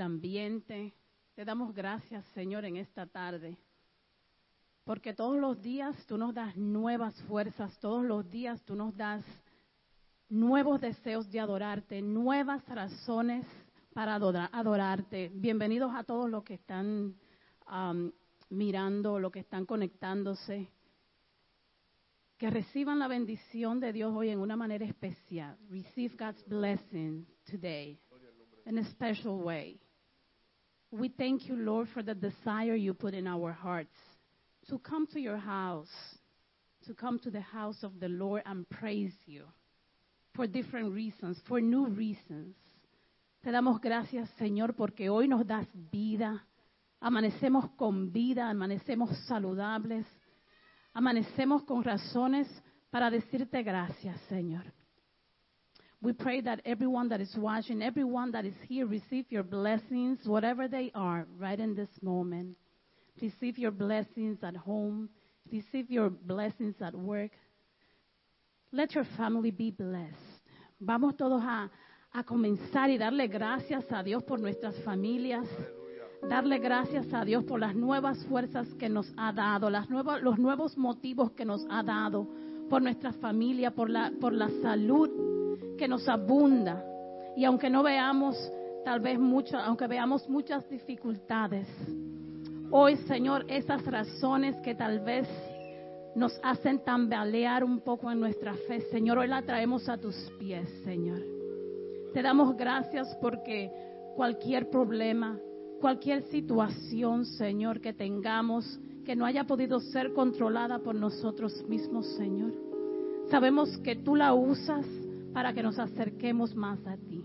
el ambiente. Te damos gracias, Señor, en esta tarde. Porque todos los días tú nos das nuevas fuerzas, todos los días tú nos das nuevos deseos de adorarte, nuevas razones para adorarte. Bienvenidos a todos los que están mirando, los que están conectándose. Que reciban la bendición de Dios hoy en una manera especial. Receive God's blessing today in a special way. We thank you, Lord, for the desire you put in our hearts to come to your house, to come to the house of the Lord and praise you for different reasons, for new reasons. Te damos gracias, Señor, porque hoy nos das vida. Amanecemos con vida, amanecemos saludables, amanecemos con razones para decirte gracias, Señor. We pray that everyone that is watching, everyone that is here, receive your blessings, whatever they are, right in this moment. Receive your blessings at home. Receive your blessings at work. Let your family be blessed. Vamos todos a, a comenzar y darle gracias a Dios por nuestras familias. Darle gracias a Dios por las nuevas fuerzas que nos ha dado, las nuevas, los nuevos motivos que nos ha dado, por nuestra familia, por la, por la salud que nos abunda. Y aunque no veamos tal vez muchas, aunque veamos muchas dificultades, hoy Señor, esas razones que tal vez nos hacen tambalear un poco en nuestra fe, Señor, hoy la traemos a tus pies, Señor. Te damos gracias porque cualquier problema, cualquier situación, Señor, que tengamos, que no haya podido ser controlada por nosotros mismos, Señor. Sabemos que tú la usas para que nos acerquemos más a ti.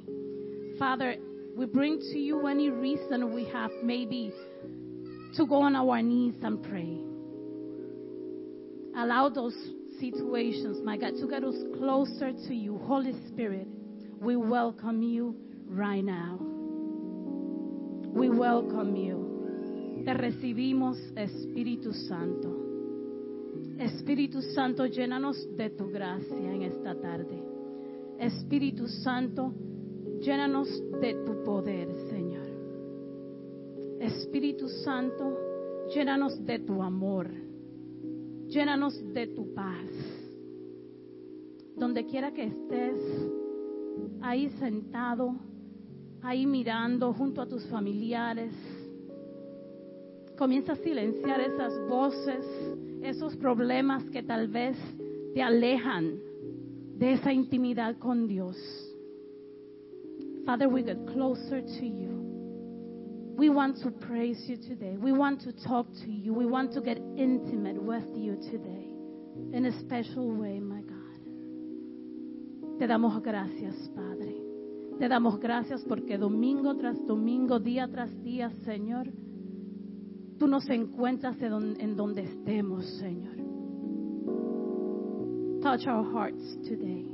Father, we bring to you any reason we have maybe to go on our knees and pray. Allow those situations, my God, to get us closer to you. Holy Spirit, we welcome you right now. We welcome you. Te recibimos, Espíritu Santo. Espíritu Santo, llénanos de tu gracia en esta tarde. Espíritu Santo, llénanos de tu poder, Señor. Espíritu Santo, llénanos de tu amor. Llénanos de tu paz. Donde quiera que estés, ahí sentado, ahí mirando junto a tus familiares. Comienza a silenciar esas voces, esos problemas que tal vez te alejan de esa intimidad con Dios. Father, we get closer to you. We want to praise you today. We want to talk to you. We want to get intimate with you today in a special way, my God. Te damos gracias, Padre. Te damos gracias porque domingo tras domingo, día tras día, Señor, tú nos encuentras en donde estemos, Señor. Touch our hearts today.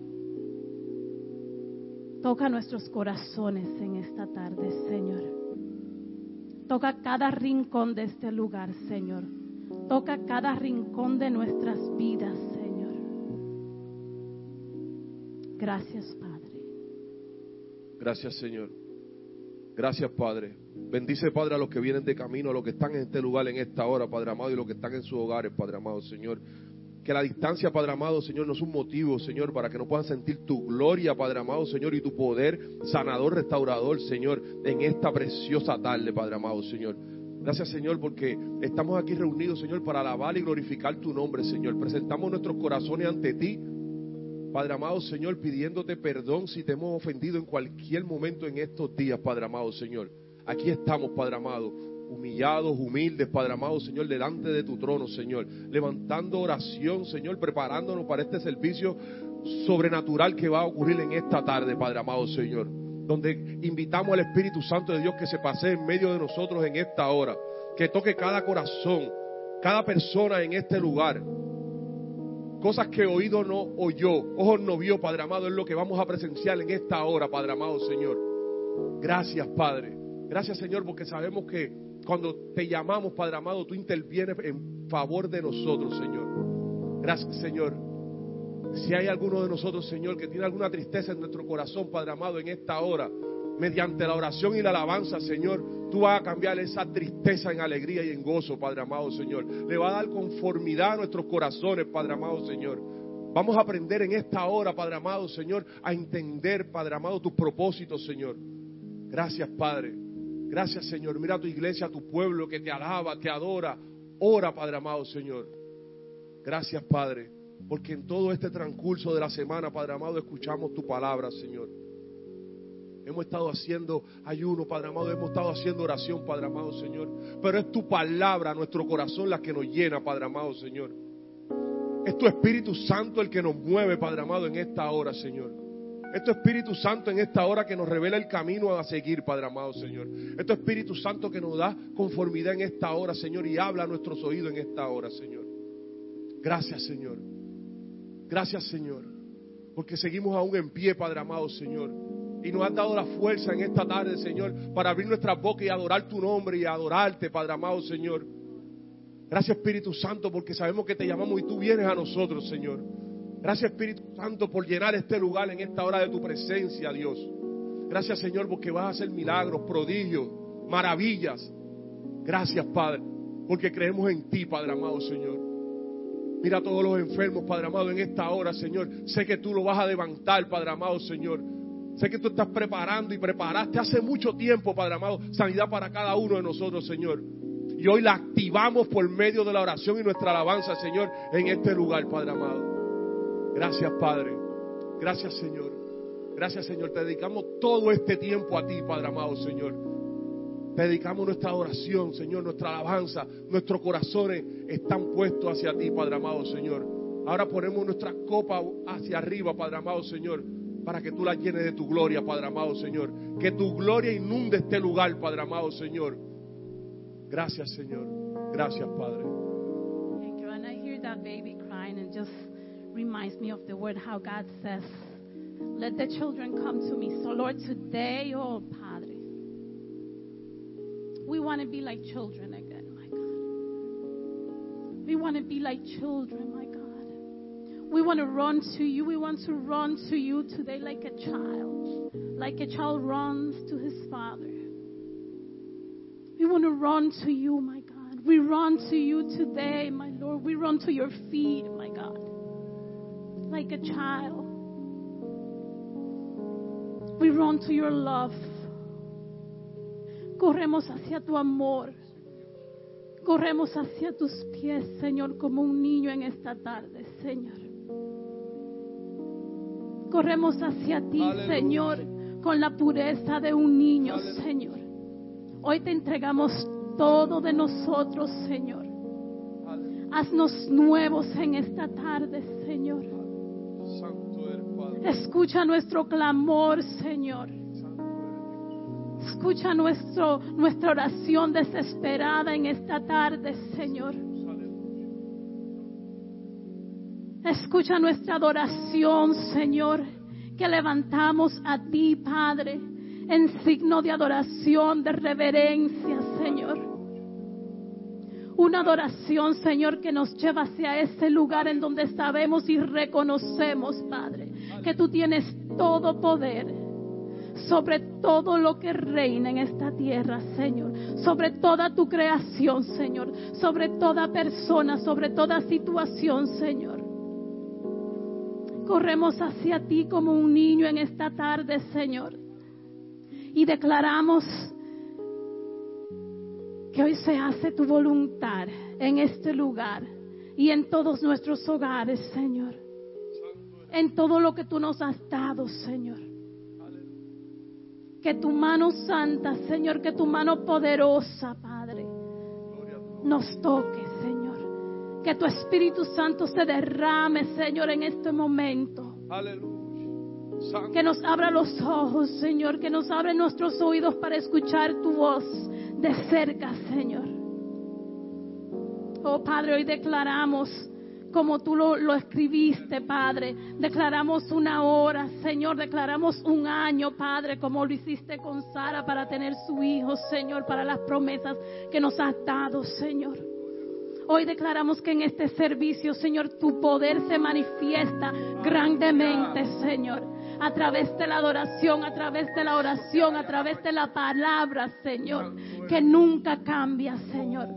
Toca nuestros corazones en esta tarde, Señor. Toca cada rincón de este lugar, Señor. Toca cada rincón de nuestras vidas, Gracias, Padre. Gracias, Señor. Gracias, Padre. Bendice, Padre, a los que vienen de camino, a los que están en este lugar en esta hora, Padre amado, y los que están en sus hogares, Padre amado, Señor. Que la distancia, Padre amado, Señor, no es un motivo, Señor, para que no puedan sentir tu gloria, Padre amado, Señor, y tu poder sanador, restaurador, Señor, en esta preciosa tarde, Padre amado, Señor. Gracias, Señor, porque estamos aquí reunidos, Señor, para alabar y glorificar tu nombre, Señor. Presentamos nuestros corazones ante ti Padre amado Señor, pidiéndote perdón si te hemos ofendido en cualquier momento en estos días, Padre amado Señor. Aquí estamos, Padre amado, humillados, humildes, Padre amado Señor, delante de tu trono, Señor. Levantando oración, Señor, preparándonos para este servicio sobrenatural que va a ocurrir en esta tarde, Padre amado Señor. Donde invitamos al Espíritu Santo de Dios que se pase en medio de nosotros en esta hora. Que toque cada corazón, cada persona en este lugar Cosas que oído no oyó, ojos no vio, Padre amado, es lo que vamos a presenciar en esta hora, Padre amado Señor. Gracias, Padre. Gracias, Señor, porque sabemos que cuando te llamamos, Padre amado, tú intervienes en favor de nosotros, Señor. Gracias, Señor. Si hay alguno de nosotros, Señor, que tiene alguna tristeza en nuestro corazón, Padre amado, en esta hora, mediante la oración y la alabanza, Señor, tú vas a cambiar esa tristeza en alegría y en gozo, Padre amado, Señor. Le va a dar conformidad a nuestros corazones, Padre amado, Señor. Vamos a aprender en esta hora, Padre amado, Señor, a entender, Padre amado, tus propósitos, Señor. Gracias, Padre. Gracias, Señor. Mira a tu iglesia, a tu pueblo que te alaba, te adora. Ora, Padre amado, Señor. Gracias, Padre. Porque en todo este transcurso de la semana, Padre amado, escuchamos tu palabra, Señor. Hemos estado haciendo ayuno, Padre amado, hemos estado haciendo oración, Padre amado, Señor. Pero es tu palabra, nuestro corazón, la que nos llena, Padre amado, Señor. Es tu Espíritu Santo el que nos mueve, Padre amado, en esta hora, Señor. Es tu Espíritu Santo en esta hora que nos revela el camino a seguir, Padre amado, Señor. Es tu Espíritu Santo que nos da conformidad en esta hora, Señor, y habla a nuestros oídos en esta hora, Señor. Gracias, Señor. Gracias, Señor. Porque seguimos aún en pie, Padre amado, Señor. Y nos has dado la fuerza en esta tarde, Señor, para abrir nuestras bocas y adorar tu nombre y adorarte, Padre amado, Señor. Gracias, Espíritu Santo, porque sabemos que te llamamos y tú vienes a nosotros, Señor. Gracias, Espíritu Santo, por llenar este lugar en esta hora de tu presencia, Dios. Gracias, Señor, porque vas a hacer milagros, prodigios, maravillas. Gracias, Padre, porque creemos en ti, Padre amado, Señor. Mira a todos los enfermos, Padre amado, en esta hora, Señor. Sé que tú lo vas a levantar, Padre amado, Señor. Sé que tú estás preparando y preparaste hace mucho tiempo, Padre amado, sanidad para cada uno de nosotros, Señor. Y hoy la activamos por medio de la oración y nuestra alabanza, Señor, en este lugar, Padre amado. Gracias, Padre. Gracias, Señor. Gracias, Señor. Te dedicamos todo este tiempo a ti, Padre amado, Señor. Te dedicamos nuestra adoración, Señor, nuestra alabanza. Nuestros corazones están puestos hacia ti, Padre amado, Señor. Ahora ponemos nuestra copa hacia arriba, Padre amado, Señor para que tú la llenes de tu gloria, Padre amado Señor. Que tu gloria inunde este lugar, Padre amado Señor. Gracias, Señor. Gracias, Padre. Reminds me of the word how God says, Let the children come to me. So, Lord, today, oh Padre, we want to be like children again, my God. We want to be like children, my God. We want to run to you. We want to run to you today like a child, like a child runs to his father. We want to run to you, my God. We run to you today, my Lord. We run to your feet, like a child. We run to your love. Corremos hacia tu amor. Corremos hacia tus pies, Señor, como un niño en esta tarde, Señor. Corremos hacia ti, Aleluya. Señor, con la pureza de un niño, Aleluya. Señor. Hoy te entregamos todo de nosotros, Señor. Haznos nuevos en esta tarde, Señor. Escucha nuestro clamor, Señor. Escucha nuestro, nuestra oración desesperada en esta tarde, Señor. Escucha nuestra adoración, Señor, que levantamos a ti, Padre, en signo de adoración, de reverencia, Señor. Una adoración, Señor, que nos lleva hacia ese lugar en donde sabemos y reconocemos, Padre, que tú tienes todo poder sobre todo lo que reina en esta tierra, Señor, sobre toda tu creación, Señor, sobre toda persona, sobre toda situación, Señor. Corremos hacia ti como un niño en esta tarde, Señor, y declaramos que hoy se hace tu voluntad en este lugar y en todos nuestros hogares, Señor, en todo lo que tú nos has dado, Señor. Que tu mano santa, Señor, que tu mano poderosa, Padre, nos toque, Señor. Que tu Espíritu Santo se derrame, Señor, en este momento. Que nos abra los ojos, Señor. Que nos abre nuestros oídos para escuchar tu voz de cerca, Señor. Oh Padre, hoy declaramos como tú lo, escribiste, Padre. Declaramos una hora, Señor. Declaramos un año, Padre, como lo hiciste con Sara para tener su hijo, Señor, para las promesas que nos has dado, Señor. Hoy declaramos que en este servicio, Señor, tu poder se manifiesta grandemente, Señor. A través de la adoración, a través de la oración, a través de la palabra, Señor, que nunca cambia, Señor.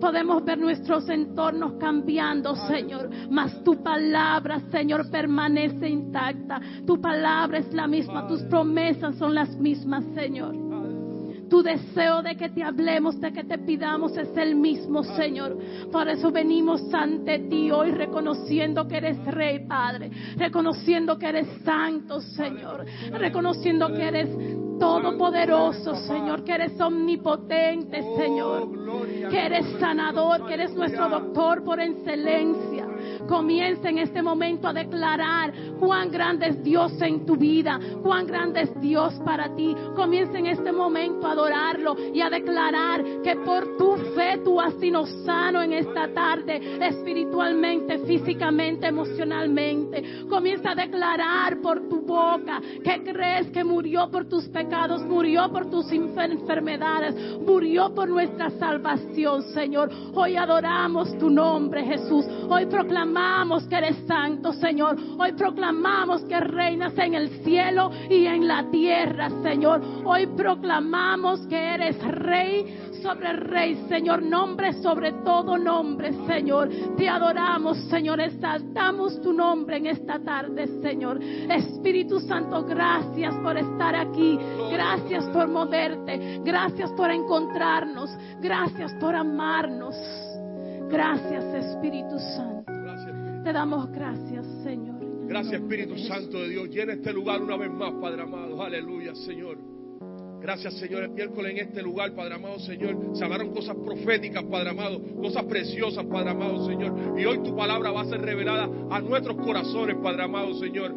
Podemos ver nuestros entornos cambiando, Señor, mas tu palabra, Señor, permanece intacta. Tu palabra es la misma, tus promesas son las mismas, Señor. Tu deseo de que te hablemos, de que te pidamos es el mismo, Señor. Por eso venimos ante ti hoy reconociendo que eres Rey, Padre. Reconociendo que eres Santo, Señor. Reconociendo que eres todopoderoso, Señor, que eres omnipotente, Señor, que eres sanador, que eres nuestro doctor por excelencia. Comienza en este momento a declarar cuán grande es Dios en tu vida, cuán grande es Dios para ti. Comienza en este momento a adorarlo y a declarar que por tu fe tú has sido sano en esta tarde, espiritualmente, físicamente, emocionalmente. Comienza a declarar por tu boca que crees que murió por tus pecados, murió por tus enfermedades, murió por nuestra salvación, Señor. Hoy adoramos tu nombre, Jesús. Hoy proclamamos que eres santo, Señor. Hoy proclamamos que reinas en el cielo y en la tierra, Señor. Hoy proclamamos que eres rey sobre rey, Señor. Nombre sobre todo nombre, Señor. Te adoramos, Señor. Exaltamos tu nombre en esta tarde, Señor. Espíritu Santo, gracias por estar aquí. Gracias por moverte. Gracias por encontrarnos. Gracias por amarnos. Gracias, Espíritu Santo. Te damos gracias, Señor. Gracias, Espíritu Santo de Dios. Llena este lugar una vez más, Padre amado. Aleluya, Señor. Gracias, Señor. El miércoles en este lugar, Padre amado, Señor, se hablaron cosas proféticas, Padre amado, cosas preciosas, Padre amado, Señor. Y hoy tu palabra va a ser revelada a nuestros corazones, Padre amado, Señor.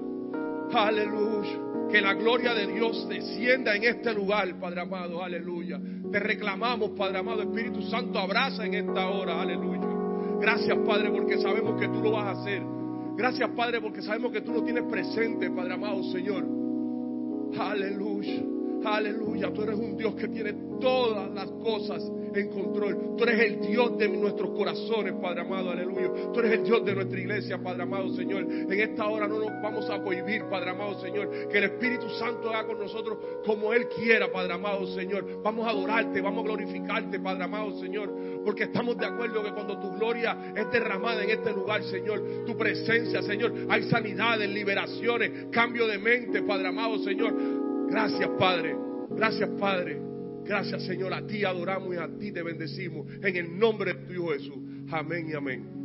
Aleluya. Que la gloria de Dios descienda en este lugar, Padre amado, aleluya. Te reclamamos, Padre amado, Espíritu Santo, abraza en esta hora, aleluya. Gracias, Padre, porque sabemos que tú lo vas a hacer. Gracias, Padre, porque sabemos que tú lo tienes presente, Padre amado, Señor. Aleluya. Aleluya. Tú eres un Dios que tiene todas las cosas en control. Tú eres el Dios de nuestros corazones, Padre amado, aleluya. Tú eres el Dios de nuestra iglesia, Padre amado, Señor. En esta hora no nos vamos a prohibir, Padre amado, Señor, que el Espíritu Santo haga con nosotros como Él quiera, Padre amado, Señor. Vamos a adorarte, vamos a glorificarte, Padre amado, Señor, porque estamos de acuerdo que cuando tu gloria es derramada en este lugar, Señor, tu presencia, Señor, hay sanidades, liberaciones, cambio de mente, Padre amado, Señor. Gracias, Padre. Gracias, Padre. Gracias, Señor. A ti adoramos y a ti te bendecimos. En el nombre de tu Jesús. Amén y amén.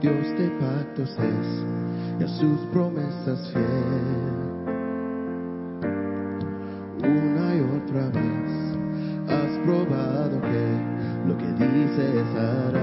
Dios de pactos es y a sus promesas fiel. Una y otra vez has probado que lo que dices hará.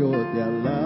yo te alabo.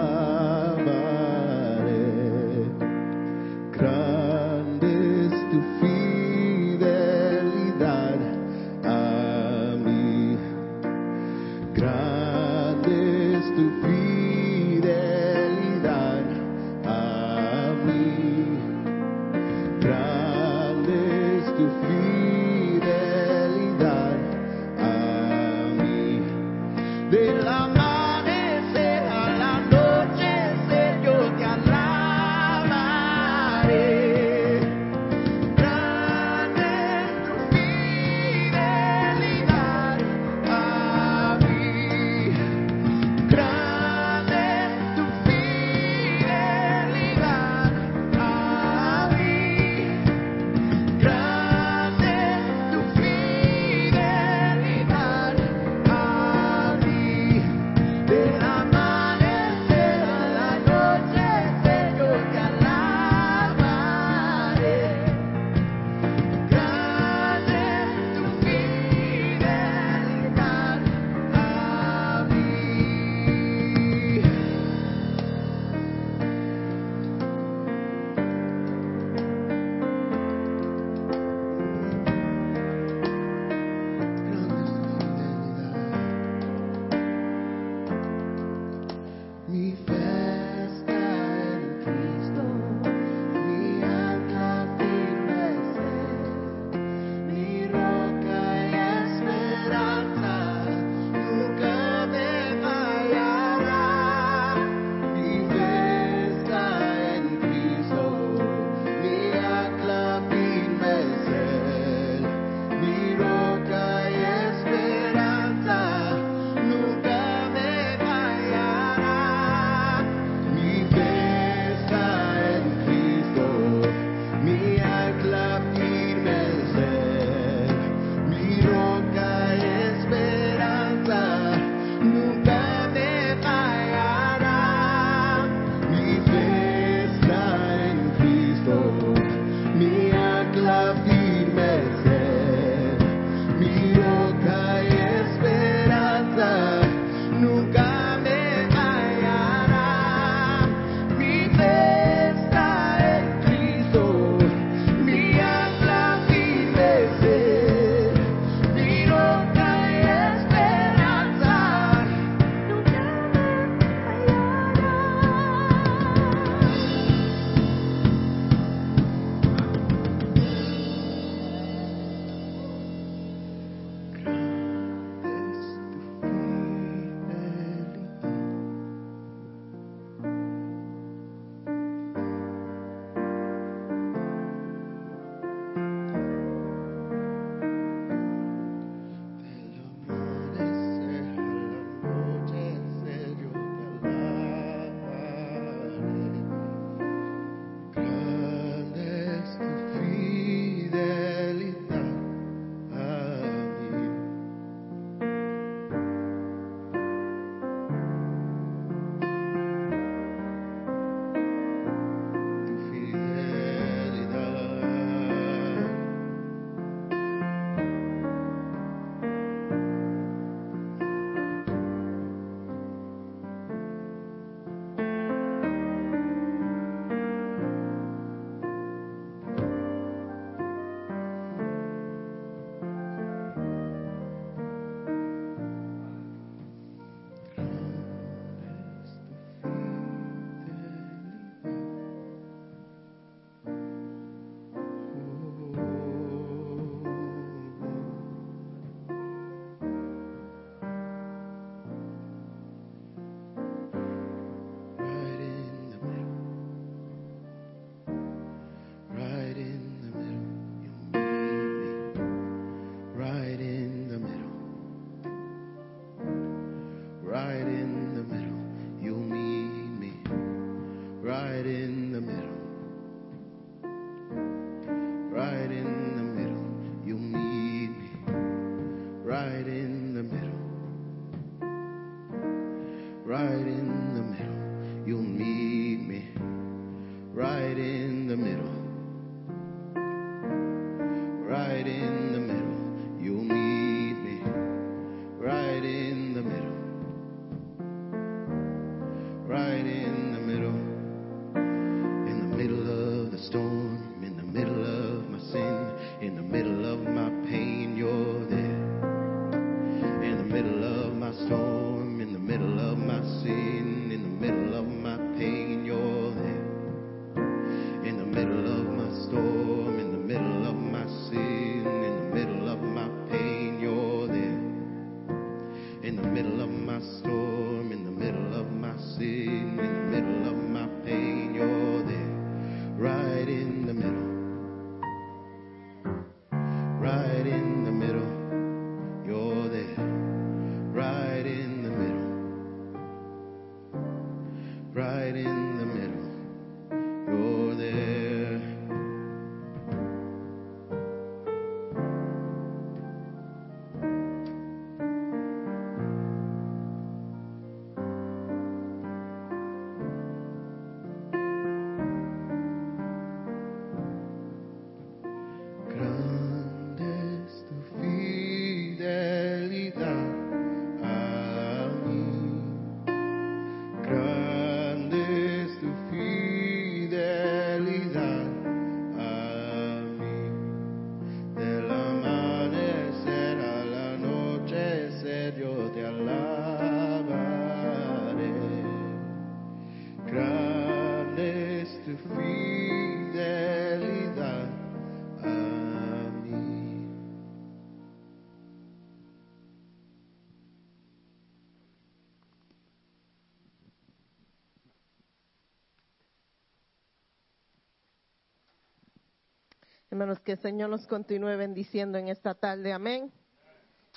Hermanos, que el Señor nos continúe bendiciendo en esta tarde. Amén.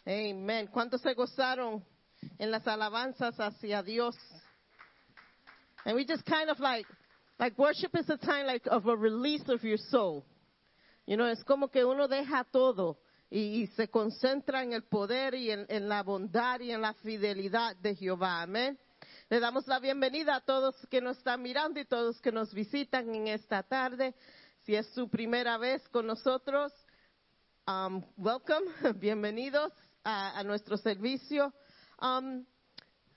Amén. ¿Cuántos se gozaron en las alabanzas hacia Dios? And we just kind of like, like worship is a time like of a release of your soul. You know, es como que uno deja todo y, se concentra en el poder y en, en la bondad y en la fidelidad de Jehová. Amén. Le damos la bienvenida a todos que nos están mirando y todos que nos visitan en esta tarde. Si es su primera vez con nosotros, um, welcome, bienvenidos a, a nuestro servicio. Um,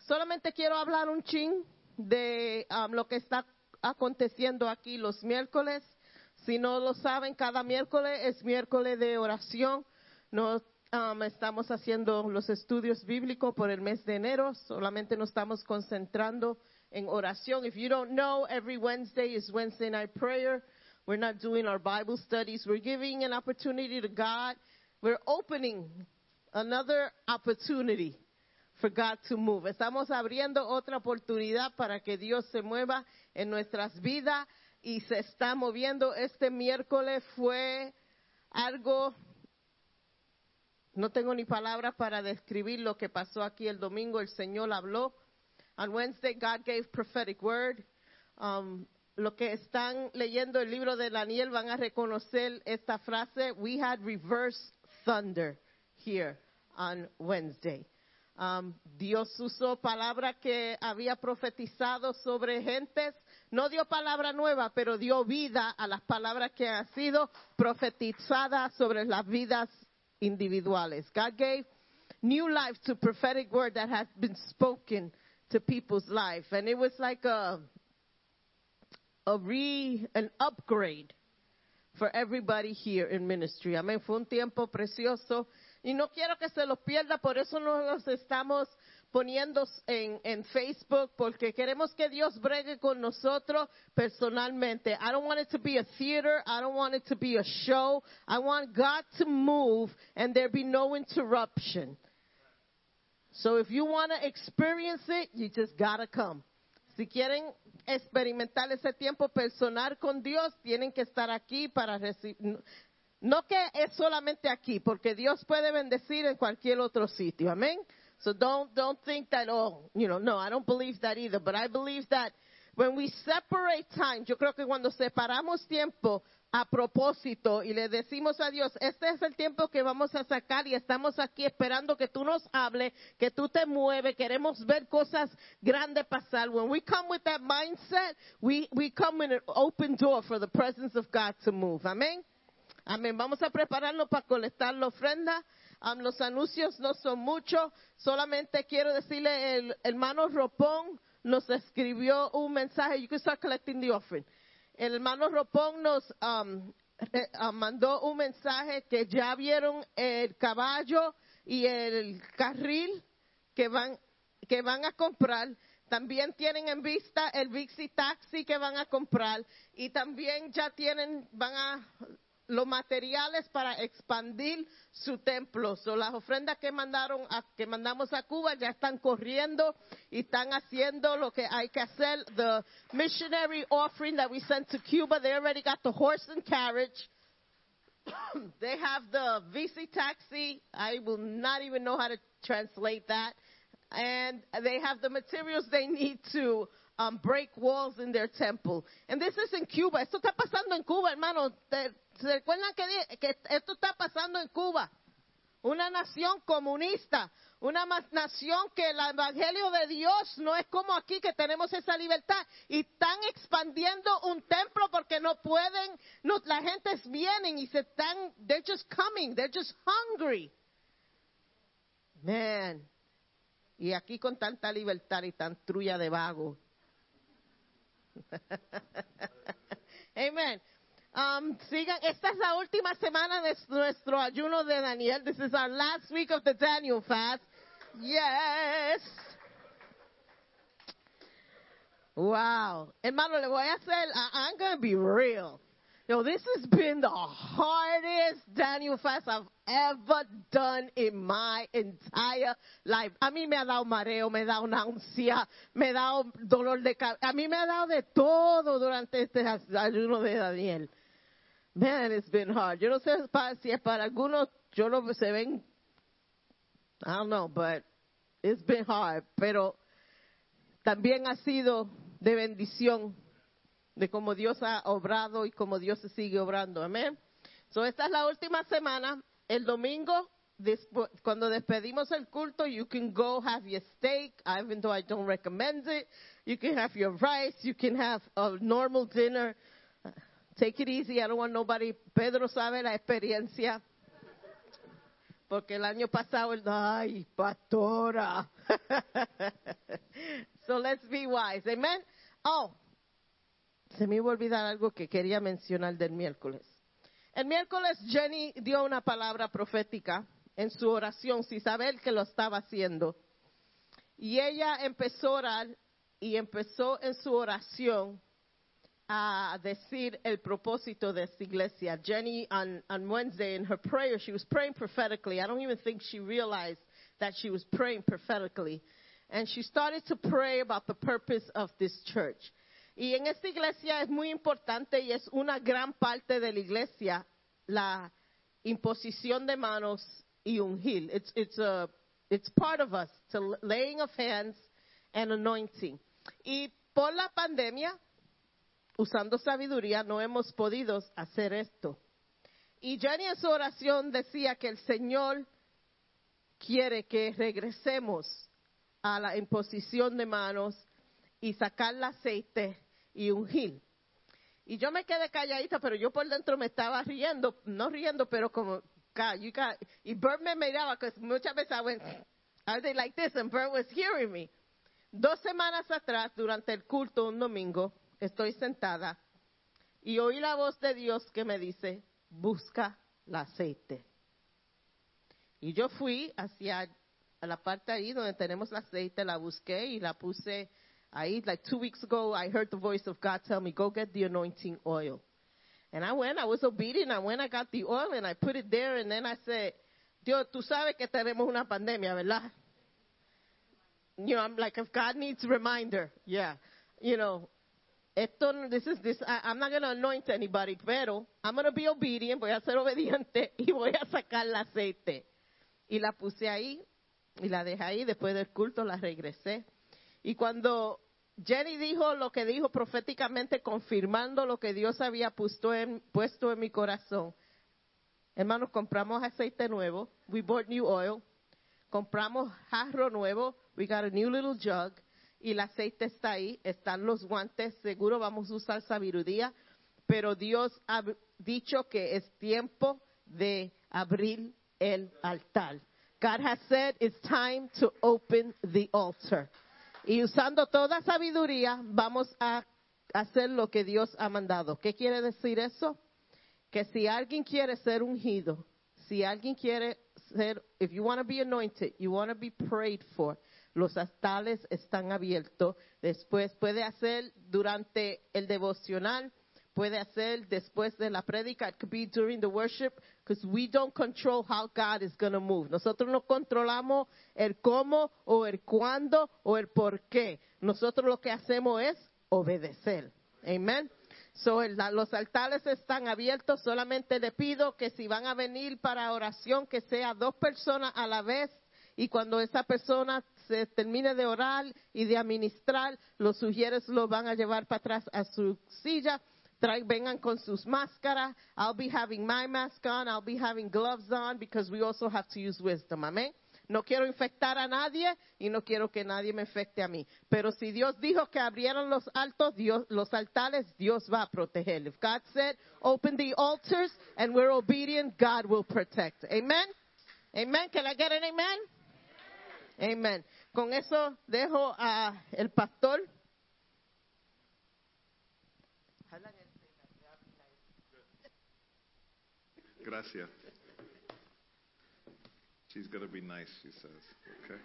solamente quiero hablar un chin de um, lo que está aconteciendo aquí los miércoles. Si no lo saben, cada miércoles es miércoles de oración. Nos um, estamos haciendo los estudios bíblicos por el mes de enero. Solamente nos estamos concentrando en oración. If you don't know, every Wednesday is Wednesday night prayer. We're not doing our Bible studies. We're giving an opportunity to God. We're opening another opportunity for God to move. Estamos abriendo otra oportunidad para que Dios se mueva en nuestras vidas y se está moviendo. Este miércoles fue algo, no tengo ni palabras para describir lo que pasó aquí el domingo. El Señor habló. On Wednesday, God gave prophetic word. Um, lo que están leyendo el libro de Daniel van a reconocer esta frase. We had reverse thunder here on Wednesday. Um, Dios usó palabra que había profetizado sobre gentes. No dio palabra nueva, pero dio vida a las palabras que han sido profetizadas sobre las vidas individuales. God gave new life to prophetic word that had been spoken to people's life. And it was like a, a re, an upgrade for everybody here in ministry. Amén. Fue un tiempo precioso. Y no quiero que se los pierda, por eso no los estamos poniendo en, en Facebook, porque queremos que Dios bregue con nosotros personalmente. I don't want it to be a theater. I don't want it to be a show. I want God to move and there be no interruption. So if you want to experience it, you just gotta come. Si quieren experimentar ese tiempo personal con Dios, tienen que estar aquí para recibir. No que es solamente aquí, porque Dios puede bendecir en cualquier otro sitio. Amén. So don't don't think that oh, you know, no, I don't believe that either, but I believe that when we separate time, yo creo que cuando separamos tiempo a propósito y le decimos a Dios, este es el tiempo que vamos a sacar y estamos aquí esperando que tú nos hable, que tú te mueves, queremos ver cosas grandes pasar. When we come with that mindset, we, we come with an open door for the presence of God to move. Amén. Amén. Vamos a prepararnos para colectar la ofrenda. Um, los anuncios no son muchos. Solamente quiero decirle, el hermano Ropón nos escribió un mensaje. You can start collecting the offering. El hermano Ropón nos um, re- ah, mandó un mensaje que ya vieron el caballo y el carril que van, que van a comprar. También tienen en vista el Vixi Taxi que van a comprar. Y también ya tienen, van a los materiales para expandir su templo. So, las ofrendas que mandaron a- que mandamos a Cuba ya están corriendo y están haciendo lo que hay que hacer. The missionary offering that we sent to Cuba, they already got the horse and carriage. they have the VC taxi. I will not even know how to translate that. And they have the materials they need to um, break walls in their temple. And this is in Cuba. Esto está pasando en Cuba, hermano. ¿Te- ¿Se recuerdan que, esto está pasando en Cuba? Una nación comunista. Una nación que el evangelio de Dios no es como aquí que tenemos esa libertad y están expandiendo un templo porque no pueden, la gente vienen y se están, they're just coming, they're just hungry. Man, y aquí con tanta libertad y tan trulla de vago. Amen. Um, sigan, esta es la última semana de nuestro ayuno de Daniel. This is our last week of the Daniel fast. Yes. Wow. Hermano, le voy a hacer, I'm going to be real. Yo, this has been the hardest Daniel fast I've ever done in my entire life. A mí me ha dado mareo, me ha dado náusea, me ha dado dolor de cabeza. A mí me ha dado de todo durante este ayuno de Daniel. Man, it's been hard. Yo no sé si es para algunos, yo lo se I don't know, but it's been hard. Pero también ha sido de bendición de cómo Dios ha obrado y cómo Dios se sigue obrando. Amén. So, esta es la última semana. El domingo, cuando despedimos el culto, you can go have your steak, even though I don't recommend it. You can have your rice. You can have a normal dinner. Take it easy. I don't want nobody. Pedro sabe la experiencia. Porque el año pasado, él, ay, pastora. so let's be wise. Amen. Oh, se me iba a olvidar algo que quería mencionar del miércoles. El miércoles Jenny dio una palabra profética en su oración, sin saber que lo estaba haciendo. Y ella empezó a orar y empezó en su oración a decir el propósito de esta iglesia. Jenny, on, on Wednesday in her prayer, she was praying prophetically. I don't even think she realized that she was praying prophetically. And she started to pray about the purpose of this church. Y en esta iglesia es muy importante y es una gran parte de la iglesia la imposición de manos y ungir. It's, it's, a, it's part of us, to laying of hands and anointing. Y por la pandemia, usando sabiduría, no hemos podido hacer esto. Y Jenny en su oración decía que el Señor quiere que regresemos a la imposición de manos y sacar el aceite y ungir. Y yo me quedé calladita, pero yo por dentro me estaba riendo, no riendo, pero como, God, you got, y Bert me miraba, porque muchas veces I went, I like this, and Bert was hearing me. Dos semanas atrás, durante el culto, un domingo, estoy sentada y oí la voz de Dios que me dice, busca el aceite. Y yo fui hacia la parte ahí donde tenemos el aceite, la busqué y la puse ahí. Like two weeks ago, I heard the voice of God tell me, go get the anointing oil. And I went, I was obedient, I went, I got the oil and I put it there and then I said, Dios, tú sabes que tenemos una pandemia, ¿verdad? You know, I'm like, if God needs reminder, yeah. You know, esto, this is this, I, I'm not going to anoint anybody, pero I'm going to be obedient, voy a ser obediente y voy a sacar el aceite. Y la puse ahí y la dejé ahí. Después del culto la regresé. Y cuando Jenny dijo lo que dijo proféticamente, confirmando lo que Dios había puesto en, puesto en mi corazón, hermanos, compramos aceite nuevo. We bought new oil. Compramos jarro nuevo. We got a new little jug. Y el aceite está ahí. Están los guantes. Seguro vamos a usar sabiduría. Pero Dios ha dicho que es tiempo de abrir el altar. God has said it's time to open the altar. Y usando toda sabiduría, vamos a hacer lo que Dios ha mandado. ¿Qué quiere decir eso? Que si alguien quiere ser ungido, si alguien quiere ser, if you want to be anointed, you want to be prayed for, los altares están abiertos. Después puede hacer durante el devocional, puede hacer después de la prédica, it could be during the worship, because we don't control how God is going to move. Nosotros no controlamos el cómo o el cuándo o el por qué. Nosotros lo que hacemos es obedecer. Amen. So, los altares están abiertos. Solamente le pido que si van a venir para oración, que sea dos personas a la vez. Y cuando esa persona se termine de orar y de administrar, los sugieres lo van a llevar para atrás a su silla. Trae, vengan con sus máscaras. I'll be having my mask on. I'll be having gloves on because we also have to use wisdom. Amén. No quiero infectar a nadie y no quiero que nadie me infecte a mí. Pero si Dios dijo que abrieran los altos, Dios, los altares, Dios va a proteger. If God said, open the altars and we're obedient, God will protect. Amen. Amen. Can I get an amen? Amen. Con eso dejo a el pastor. Gracias. She's gonna be nice, she says. Okay.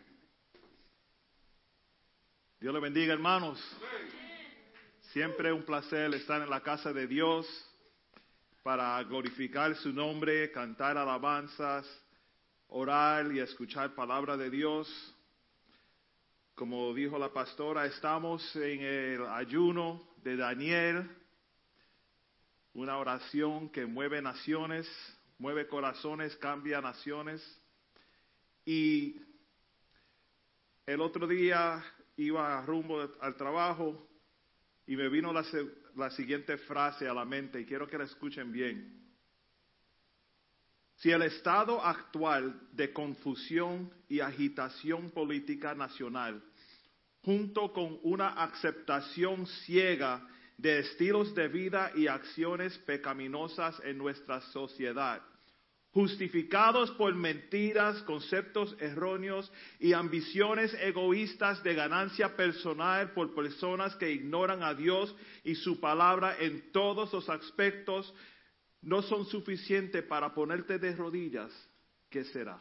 Dios le bendiga, hermanos. Siempre un placer estar en la casa de Dios para glorificar su nombre, cantar alabanzas, orar y escuchar palabra de Dios. Como dijo la pastora, estamos en el ayuno de Daniel una oración que mueve naciones, mueve corazones, cambia naciones. Y el otro día iba rumbo al trabajo y me vino la, la siguiente frase a la mente y quiero que la escuchen bien. Si el estado actual de confusión y agitación política nacional, junto con una aceptación ciega de estilos de vida y acciones pecaminosas en nuestra sociedad, justificados por mentiras, conceptos erróneos y ambiciones egoístas de ganancia personal por personas que ignoran a Dios y su palabra en todos los aspectos, no son suficientes para ponerte de rodillas, ¿qué será?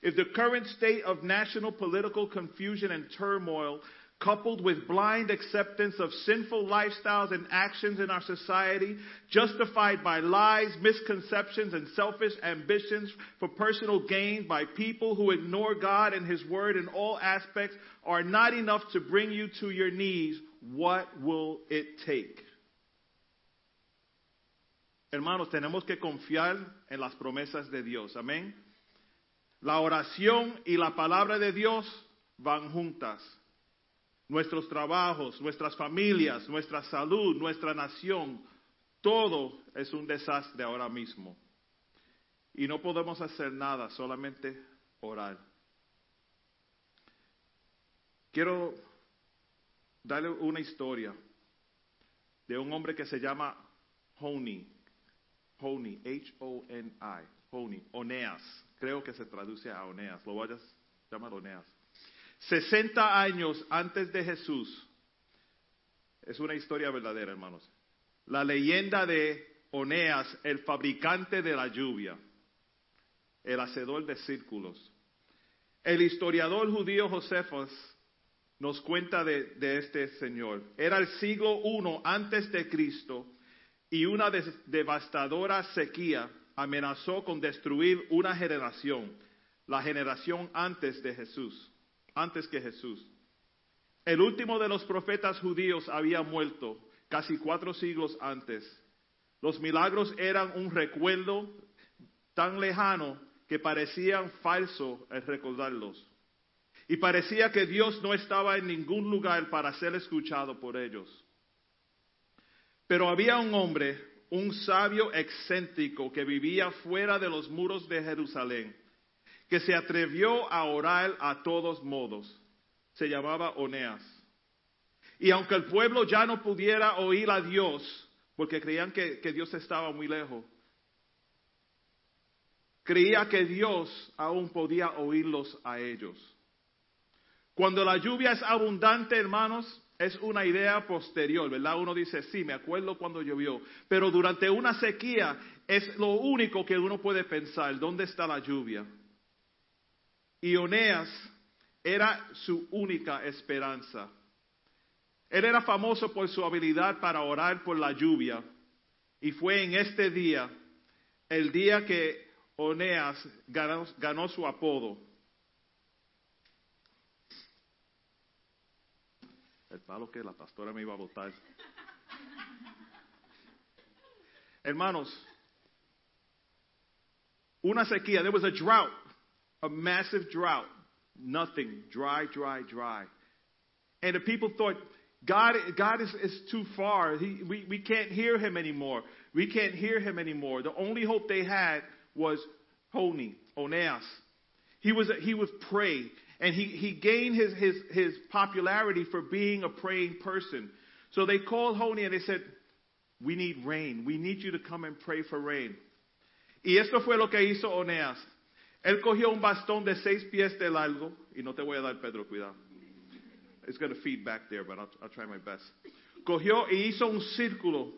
If the current state of national political confusion and turmoil, coupled with blind acceptance of sinful lifestyles and actions in our society, justified by lies, misconceptions, and selfish ambitions for personal gain by people who ignore God and His Word in all aspects, are not enough to bring you to your knees, what will it take? Hermanos, tenemos que confiar en las promesas de Dios. Amén. La oración y la palabra de Dios van juntas. Nuestros trabajos, nuestras familias, nuestra salud, nuestra nación, todo es un desastre ahora mismo. Y no podemos hacer nada, solamente orar. Quiero darle una historia de un hombre que se llama Honey. Honey, H-O-N-I, Honey, Oneas. Creo que se traduce a Oneas. Lo voy a llamar Oneas. 60 años antes de Jesús. Es una historia verdadera, hermanos. La leyenda de Oneas, el fabricante de la lluvia, el hacedor de círculos. El historiador judío Josefos nos cuenta de, de este señor. Era el siglo I antes de Cristo y una devastadora sequía amenazó con destruir una generación, la generación antes de Jesús, antes que Jesús. El último de los profetas judíos había muerto casi cuatro siglos antes. Los milagros eran un recuerdo tan lejano que parecían falsos al recordarlos. Y parecía que Dios no estaba en ningún lugar para ser escuchado por ellos. Pero había un hombre, un sabio excéntrico que vivía fuera de los muros de Jerusalén, que se atrevió a orar a todos modos. Se llamaba Oneas. Y aunque el pueblo ya no pudiera oír a Dios, porque creían que, que Dios estaba muy lejos, creía que Dios aún podía oírlos a ellos. Cuando la lluvia es abundante, hermanos, es una idea posterior, ¿verdad? Uno dice, sí, me acuerdo cuando llovió, pero durante una sequía es lo único que uno puede pensar, ¿dónde está la lluvia? Y Oneas era su única esperanza. Él era famoso por su habilidad para orar por la lluvia. Y fue en este día, el día que Oneas ganó, ganó su apodo. El palo que la pastora me iba a. Hermanos, una sequía. There was a drought, a massive drought. Nothing. Dry, dry, dry. And the people thought, God, God is, is too far. He, we, we can't hear him anymore. We can't hear him anymore. The only hope they had was Honi, Oneas. He, was, he would pray. And he, he gained his, his, his popularity for being a praying person. So they called Honi and they said, We need rain. We need you to come and pray for rain. Y esto fue lo que hizo Oneas. Él cogió un bastón de seis pies de largo. Y no te voy a dar, Pedro, cuidado. It's going to feed back there, but I'll, I'll try my best. Cogió y hizo un círculo.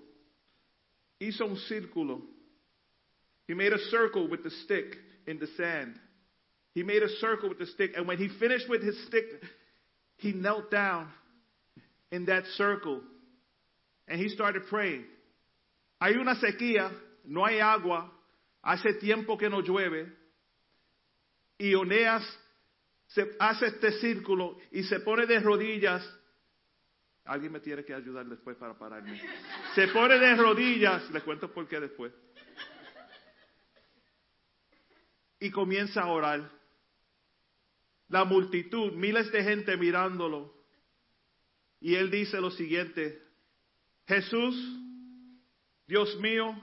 Hizo un círculo. He made a circle with the stick in the sand. He made a circle with the stick. And when he finished with his stick, he knelt down in that circle and he started praying. Hay una sequía, no hay agua, hace tiempo que no llueve. Y Oneas se hace este círculo y se pone de rodillas. Alguien me tiene que ayudar después para pararme. Se pone de rodillas, les cuento por qué después. Y comienza a orar. La multitud, miles de gente mirándolo. Y él dice lo siguiente, Jesús, Dios mío,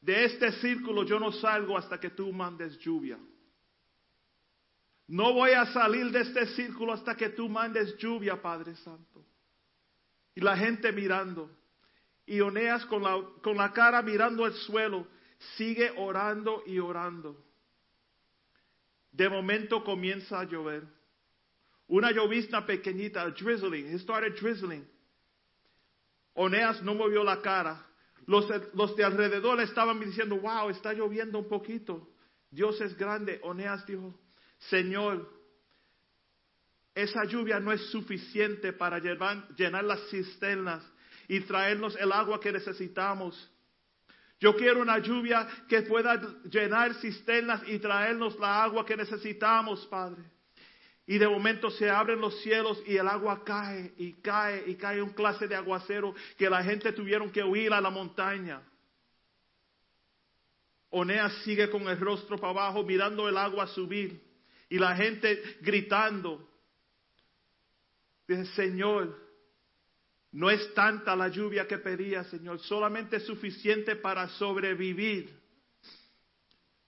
de este círculo yo no salgo hasta que tú mandes lluvia. No voy a salir de este círculo hasta que tú mandes lluvia, Padre Santo. Y la gente mirando. Y Oneas con la, con la cara mirando al suelo, sigue orando y orando. De momento comienza a llover. Una llovizna pequeñita, drizzling. It started drizzling. Oneas no movió la cara. Los, de alrededor estaban diciendo, wow, está lloviendo un poquito. Dios es grande. Oneas dijo, Señor, esa lluvia no es suficiente para llenar las cisternas y traernos el agua que necesitamos. Yo quiero una lluvia que pueda llenar cisternas y traernos la agua que necesitamos, Padre. Y de momento se abren los cielos y el agua cae y cae y cae un clase de aguacero que la gente tuvieron que huir a la montaña. Oneas sigue con el rostro para abajo mirando el agua subir y la gente gritando. Dice, Señor, no es tanta la lluvia que pedía, Señor, solamente suficiente para sobrevivir.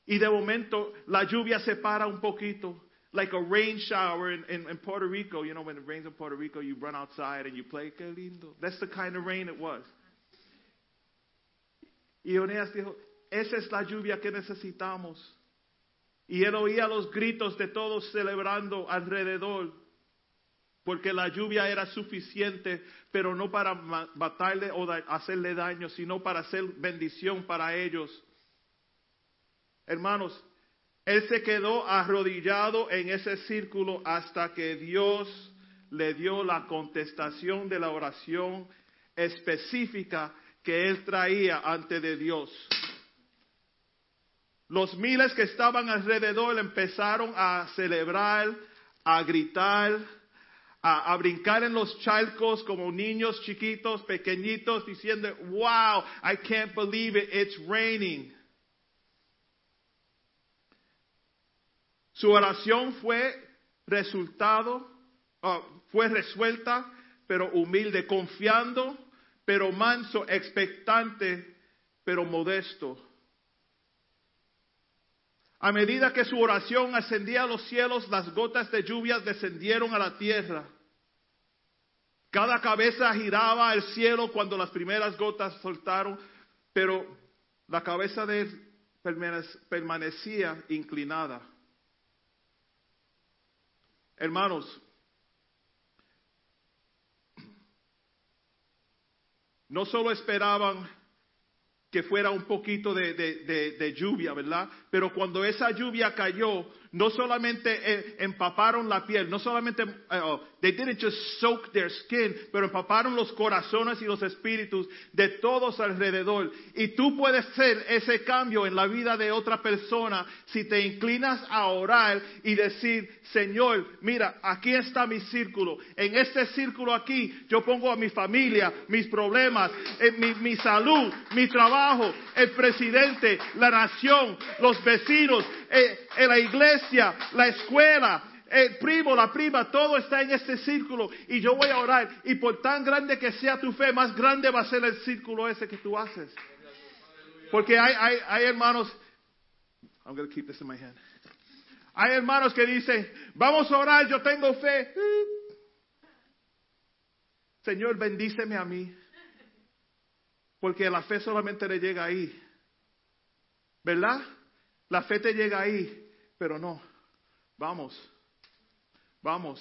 Y de momento la lluvia se para un poquito, like a rain shower in, Puerto Rico. You know, when it rains in Puerto Rico, you run outside and you play, que lindo. That's the kind of rain it was. Y Oneas dijo, esa es la lluvia que necesitamos. Y él oía los gritos de todos celebrando alrededor, porque la lluvia era suficiente, pero no para matarle o hacerle daño, sino para hacer bendición para ellos. Hermanos, él se quedó arrodillado en ese círculo hasta que Dios le dio la contestación de la oración específica que él traía ante de Dios. Los miles que estaban alrededor empezaron a celebrar, a gritar, a, a, brincar en los charcos como niños chiquitos, pequeñitos, diciendo, wow, I can't believe it, it's raining. Su oración fue resultado, ah, fue resuelta, pero humilde, confiando, pero manso, expectante, pero modesto. A medida que su oración ascendía a los cielos, las gotas de lluvia descendieron a la tierra. Cada cabeza giraba al cielo cuando las primeras gotas soltaron, pero la cabeza de él permanecía inclinada. Hermanos, no solo esperaban que fuera un poquito de, de, de, lluvia, ¿verdad? Pero cuando esa lluvia cayó, no solamente eh, empaparon la piel, no solamente, oh, they didn't just soak their skin, pero empaparon los corazones y los espíritus de todos alrededor. Y tú puedes ser ese cambio en la vida de otra persona si te inclinas a orar y decir, Señor, mira, aquí está mi círculo. En este círculo aquí yo pongo a mi familia, mis problemas, eh, mi salud, mi trabajo, el presidente, la nación, los vecinos, en la iglesia, la escuela, el primo, la prima, todo está en este círculo y yo voy a orar y por tan grande que sea tu fe, más grande va a ser el círculo ese que tú haces. Porque hay, hay, hay hermanos, I'm going to keep this in my hand. Hay hermanos que dicen, vamos a orar, yo tengo fe. Señor, bendíceme a mí. Porque la fe solamente le llega ahí. ¿Verdad? La fe te llega ahí, pero no. Vamos, vamos,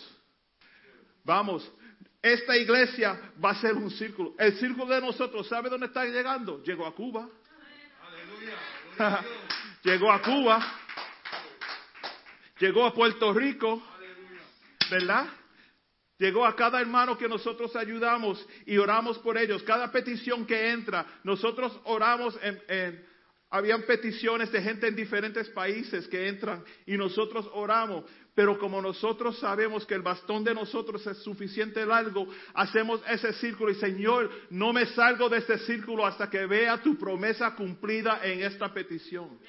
vamos. Esta iglesia va a ser un círculo. El círculo de nosotros, ¿sabe dónde está llegando? Llegó a Cuba. Llegó a Cuba. Llegó a Puerto Rico. ¿Verdad? Llegó a cada hermano que nosotros ayudamos y oramos por ellos. Cada petición que entra, nosotros oramos en, en habían peticiones de gente en diferentes países que entran y nosotros oramos, pero como nosotros sabemos que el bastón de nosotros es suficiente largo, hacemos ese círculo y Señor, no me salgo de ese círculo hasta que vea tu promesa cumplida en esta petición.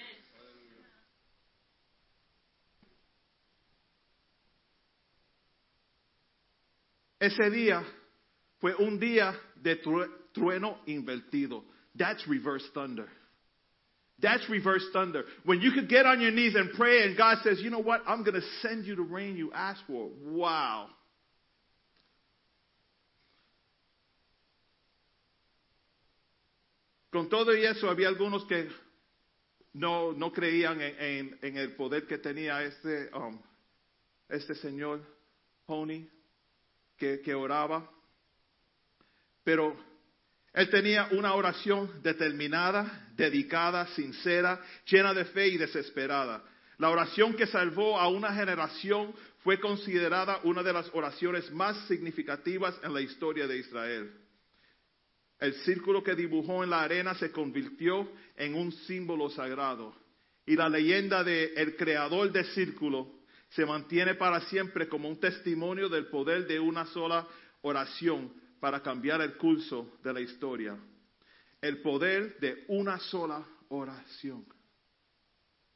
Ese día fue un día de trueno invertido. That's reverse thunder. That's reverse thunder. When you could get on your knees and pray, and God says, you know what? I'm going to send you the rain you asked for. Wow. Con todo y eso, había algunos que no, no creían en, en, en el poder que tenía este, um, este señor Pony, que, que oraba. Pero él tenía una oración determinada, dedicada, sincera, llena de fe y desesperada. La oración que salvó a una generación fue considerada una de las oraciones más significativas en la historia de Israel. El círculo que dibujó en la arena se convirtió en un símbolo sagrado. Y la leyenda de el creador del círculo se mantiene para siempre como un testimonio del poder de una sola oración para cambiar el curso de la historia. El poder de una sola oración.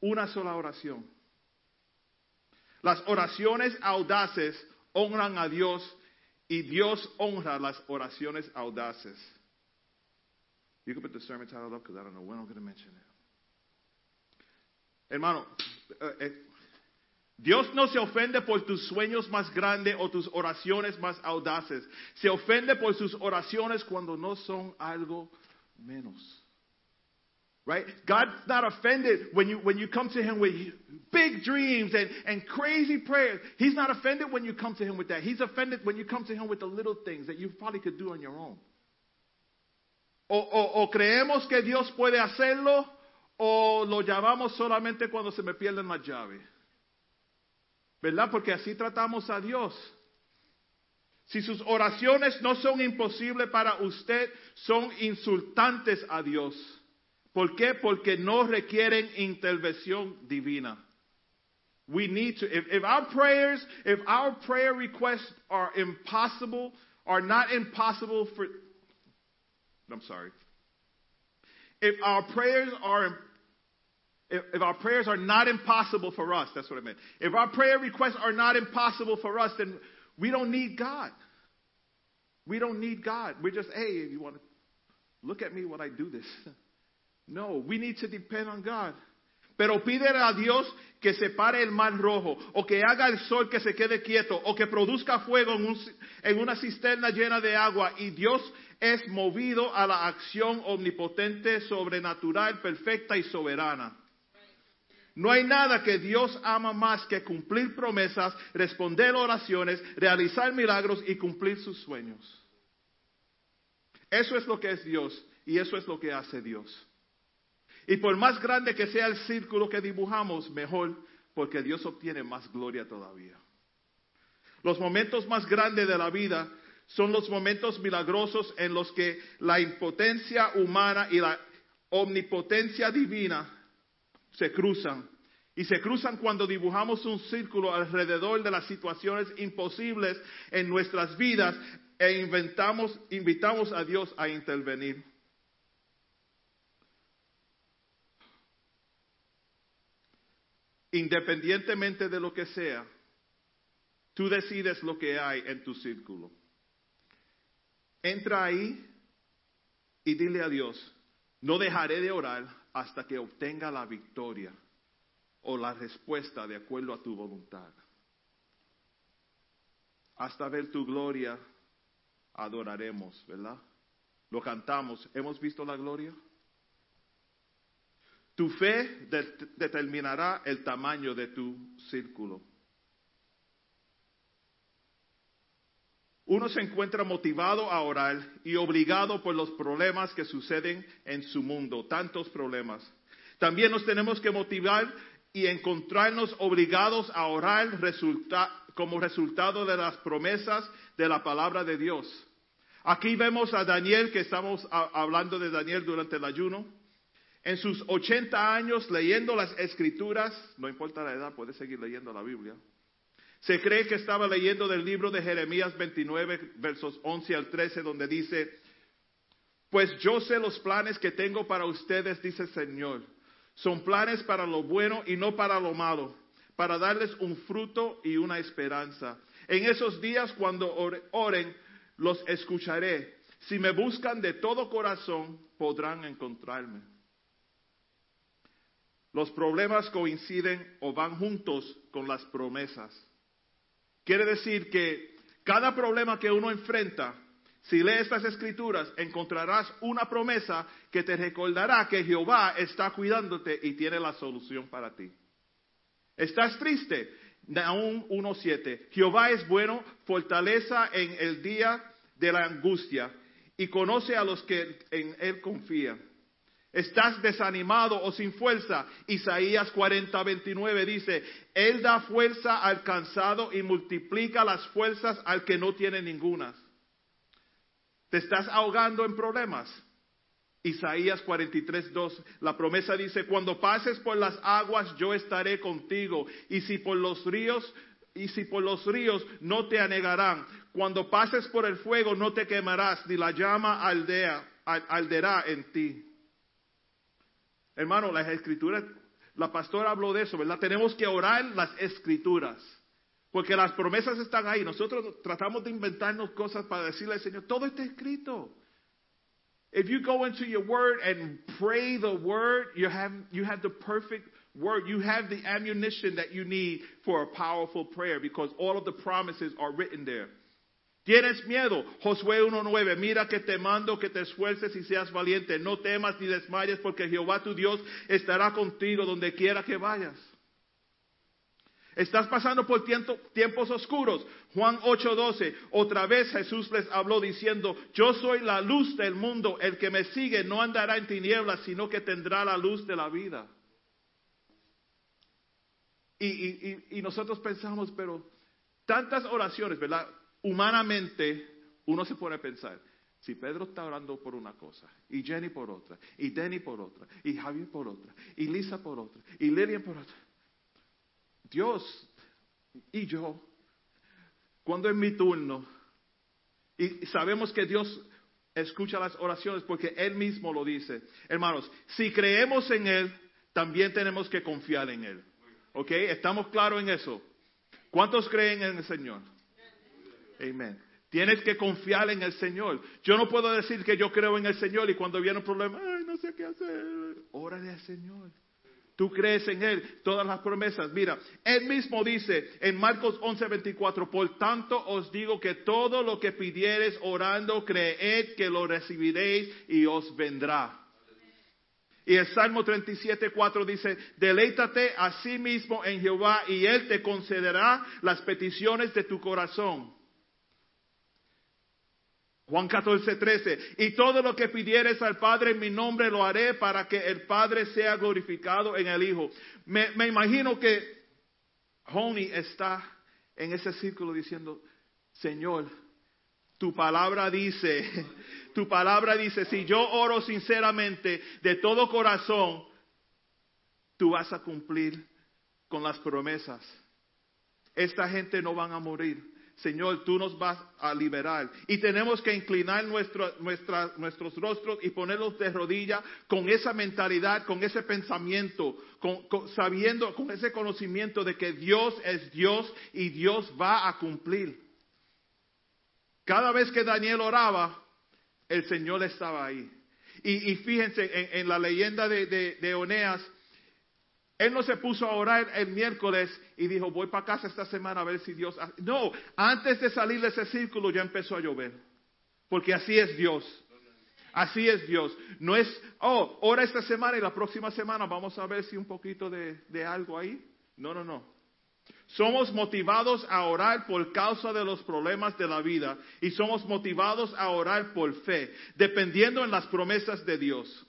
Una sola oración. Las oraciones audaces honran a Dios y Dios honra las oraciones audaces. You can put the sermon title up because I don't know when I'm going to mention it. Hermano, eh, eh, Dios no se ofende por tus sueños más grandes o tus oraciones más audaces. Se ofende por sus oraciones cuando no son algo menos. Right? God's not offended when you, when you come to Him with big dreams and, and crazy prayers. He's not offended when you come to Him with that. He's offended when you come to Him with the little things that you probably could do on your own. O, o, creemos que Dios puede hacerlo o lo llamamos solamente cuando se me pierden las llaves. ¿Verdad? Porque así tratamos a Dios. Si sus oraciones no son imposibles para usted, son insultantes a Dios. ¿Por qué? Porque no requieren intervención divina. We need to, if, if our prayers, if our prayer requests are impossible, are not impossible for, I'm sorry. If our prayers are if, if our prayers are not impossible for us, that's what I meant. If our prayer requests are not impossible for us, then we don't need God. We don't need God. We're just, hey, if you want to look at me when I do this. No, we need to depend on God. Pero pídele a Dios que separe el mar rojo, o que haga el sol que se quede quieto, o que produzca fuego en, un- en una cisterna llena de agua. Y Dios es movido a la acción omnipotente, sobrenatural, perfecta y soberana. No hay nada que Dios ama más que cumplir promesas, responder oraciones, realizar milagros y cumplir sus sueños. Eso es lo que es Dios y eso es lo que hace Dios. Y por más grande que sea el círculo que dibujamos, mejor, porque Dios obtiene más gloria todavía. Los momentos más grandes de la vida son los momentos milagrosos en los que la impotencia humana y la omnipotencia divina se cruzan. Y se cruzan cuando dibujamos un círculo alrededor de las situaciones imposibles en nuestras vidas e inventamos, invitamos a Dios a intervenir. Independientemente de lo que sea, tú decides lo que hay en tu círculo. Entra ahí y dile a Dios, no dejaré de orar hasta que obtenga la victoria o la respuesta de acuerdo a tu voluntad. Hasta ver tu gloria, adoraremos, ¿verdad? Lo cantamos. ¿Hemos visto la gloria? Tu fe de- determinará el tamaño de tu círculo. Uno se encuentra motivado a orar y obligado por los problemas que suceden en su mundo, tantos problemas. También nos tenemos que motivar y encontrarnos obligados a orar como resultado de las promesas de la palabra de Dios. Aquí vemos a Daniel, que estamos hablando de Daniel durante el ayuno. En sus 80 años leyendo las escrituras, no importa la edad, puede seguir leyendo la Biblia. Se cree que estaba leyendo del libro de Jeremías 29, versos 11 al 13, donde dice, pues yo sé los planes que tengo para ustedes, dice el Señor. Son planes para lo bueno y no para lo malo, para darles un fruto y una esperanza. En esos días cuando ore- oren, los escucharé. Si me buscan de todo corazón, podrán encontrarme. Los problemas coinciden o van juntos con las promesas. Quiere decir que cada problema que uno enfrenta, si lees estas escrituras, encontrarás una promesa que te recordará que Jehová está cuidándote y tiene la solución para ti. ¿Estás triste? Naúm 1.7. Jehová es bueno, fortaleza en el día de la angustia y conoce a los que en él confían. ¿Estás desanimado o sin fuerza? Isaías 40, 29 dice, Él da fuerza al cansado y multiplica las fuerzas al que no tiene ningunas. ¿Te estás ahogando en problemas? Isaías 43, 2, la promesa dice, cuando pases por las aguas yo estaré contigo y si por los ríos y si por los ríos no te anegarán, cuando pases por el fuego no te quemarás, ni la llama aldea, al- alderá en ti. Hermano, las escrituras, la pastora habló de eso, ¿verdad? Tenemos que orar las escrituras. Porque las promesas están ahí. Nosotros tratamos de inventarnos cosas para decirle al Señor, todo está escrito. If you go into your word and pray the word, you have, you have the perfect word. You have the ammunition that you need for a powerful prayer because all of the promises are written there. ¿Tienes miedo? Josué 1.9, mira que te mando que te esfuerces y seas valiente. No temas ni desmayes porque Jehová tu Dios estará contigo donde quiera que vayas. Estás pasando por tiempo- tiempos oscuros. Juan 8:12, otra vez Jesús les habló diciendo, yo soy la luz del mundo, el que me sigue no andará en tinieblas, sino que tendrá la luz de la vida. Y- y nosotros pensamos, pero tantas oraciones, ¿verdad? Humanamente uno se pone a pensar, si Pedro está orando por una cosa, y Jenny por otra, y Denny por otra, y Javier por otra, y Lisa por otra, y Lilian por otra. Dios y yo, cuando es mi turno, y sabemos que Dios escucha las oraciones porque Él mismo lo dice. Hermanos, si creemos en Él, también tenemos que confiar en Él. ¿Ok? ¿Estamos claros en eso? ¿Cuántos creen en el Señor? Amén. Tienes que confiar en el Señor. Yo no puedo decir que yo creo en el Señor y cuando viene un problema, ay, no sé qué hacer. Órale al Señor. Tú crees en Él, todas las promesas. Mira, Él mismo dice en Marcos 11:24, por tanto os digo que todo lo que pidiereis orando, creed que lo recibiréis y os vendrá. Y el Salmo 37.4 dice, deleítate a sí mismo en Jehová y Él te concederá las peticiones de tu corazón. Juan 14.13, y todo lo que pidieres al Padre en mi nombre lo haré para que el Padre sea glorificado en el Hijo. Me, imagino que Honey está en ese círculo diciendo, Señor, tu palabra dice, tu palabra dice, si yo oro sinceramente de todo corazón, tú vas a cumplir con las promesas. Esta gente no van a morir. Señor, tú nos vas a liberar. Y tenemos que inclinar nuestros rostros y ponerlos de rodillas con esa mentalidad, con ese pensamiento, con- sabiendo, con ese conocimiento de que Dios es Dios y Dios va a cumplir. Cada vez que Daniel oraba, el Señor estaba ahí. Y, fíjense, en, en la leyenda de, de, de Oneas, él no se puso a orar el miércoles y dijo, voy para casa esta semana a ver si Dios... ha-". No, antes de salir de ese círculo ya empezó a llover. Porque así es Dios. Así es Dios. No es, oh, ora esta semana y la próxima semana vamos a ver si un poquito de algo ahí. No, no, no. Somos motivados a orar por causa de los problemas de la vida y somos motivados a orar por fe, dependiendo en las promesas de Dios.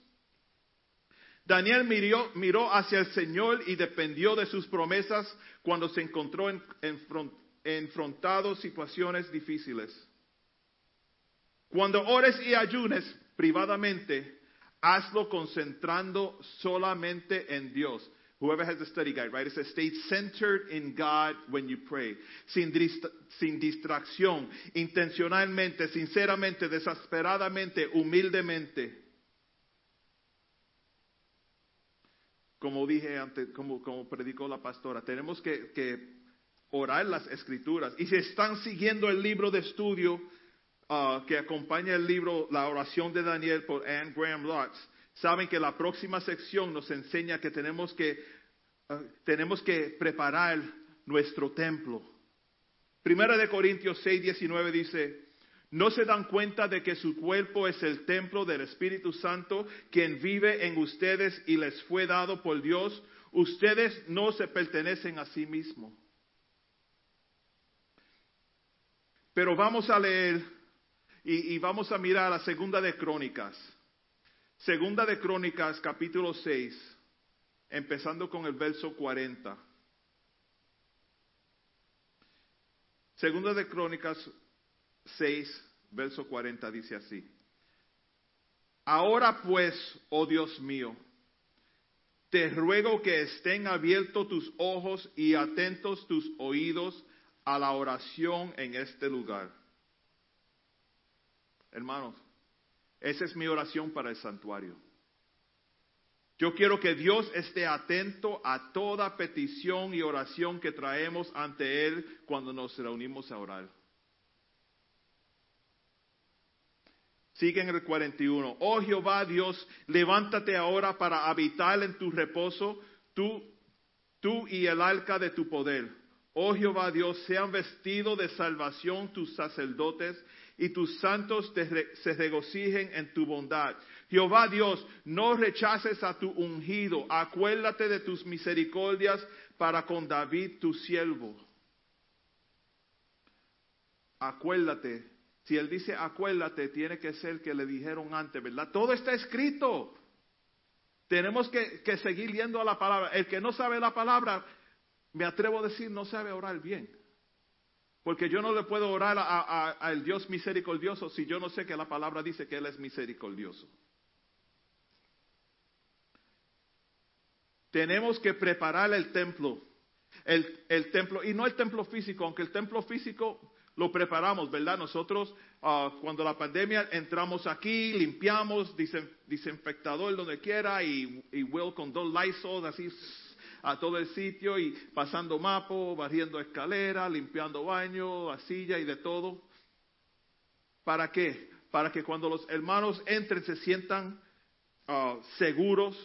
Daniel miró, miró hacia el Señor y dependió de sus promesas cuando se encontró en, enfrentado situaciones difíciles. Cuando ores y ayunes privadamente, hazlo concentrando solamente en Dios. Whoever has the study guide, right? It says, stay centered in God when you pray. Sin, dist- sin distracción, intencionalmente, sinceramente, desesperadamente, humildemente. Como dije antes, como, predicó la pastora, tenemos que, orar las escrituras. Y si están siguiendo el libro de estudio ah, que acompaña el libro La oración de Daniel por Anne Graham Lotz, saben que la próxima sección nos enseña que tenemos que, ah, tenemos que preparar nuestro templo. Primera de Corintios 6, 19 dice, ¿No se dan cuenta de que su cuerpo es el templo del Espíritu Santo, quien vive en ustedes y les fue dado por Dios? Ustedes no se pertenecen a sí mismos. Pero vamos a leer y, vamos a mirar la segunda de Crónicas. Segunda de Crónicas, capítulo 6, empezando con el verso 40. Segunda de Crónicas 6, verso 40 dice así. Ahora pues, oh Dios mío, te ruego que estén abiertos tus ojos y atentos tus oídos a la oración en este lugar. Hermanos, esa es mi oración para el santuario. Yo quiero que Dios esté atento a toda petición y oración que traemos ante Él cuando nos reunimos a orar. Sigue en el 41. Oh Jehová Dios, levántate ahora para habitar en tu reposo, tú, tú y el arca de tu poder. Oh Jehová Dios, sean vestidos de salvación tus sacerdotes y tus santos se regocijen en tu bondad. Jehová Dios, no rechaces a tu ungido, acuérdate de tus misericordias para con David tu siervo. Acuérdate si él dice acuérdate, tiene que ser que le dijeron antes, ¿verdad? Todo está escrito. Tenemos que, que seguir leyendo a la palabra. El que no sabe la palabra, me atrevo a decir, no sabe orar bien. Porque yo no le puedo orar a- a- al Dios misericordioso si yo no sé que la palabra dice que Él es misericordioso. Tenemos que preparar el templo. El, el templo, y no el templo físico, aunque el templo físico lo preparamos, ¿verdad? Nosotros ah, cuando la pandemia entramos aquí, limpiamos, desinfectador donde quiera y, y Will con dos Lysol así a todo el sitio y pasando mapo, barriendo escalera, limpiando baño, la silla y de todo. ¿Para qué? Para que cuando los hermanos entren se sientan ah, seguros,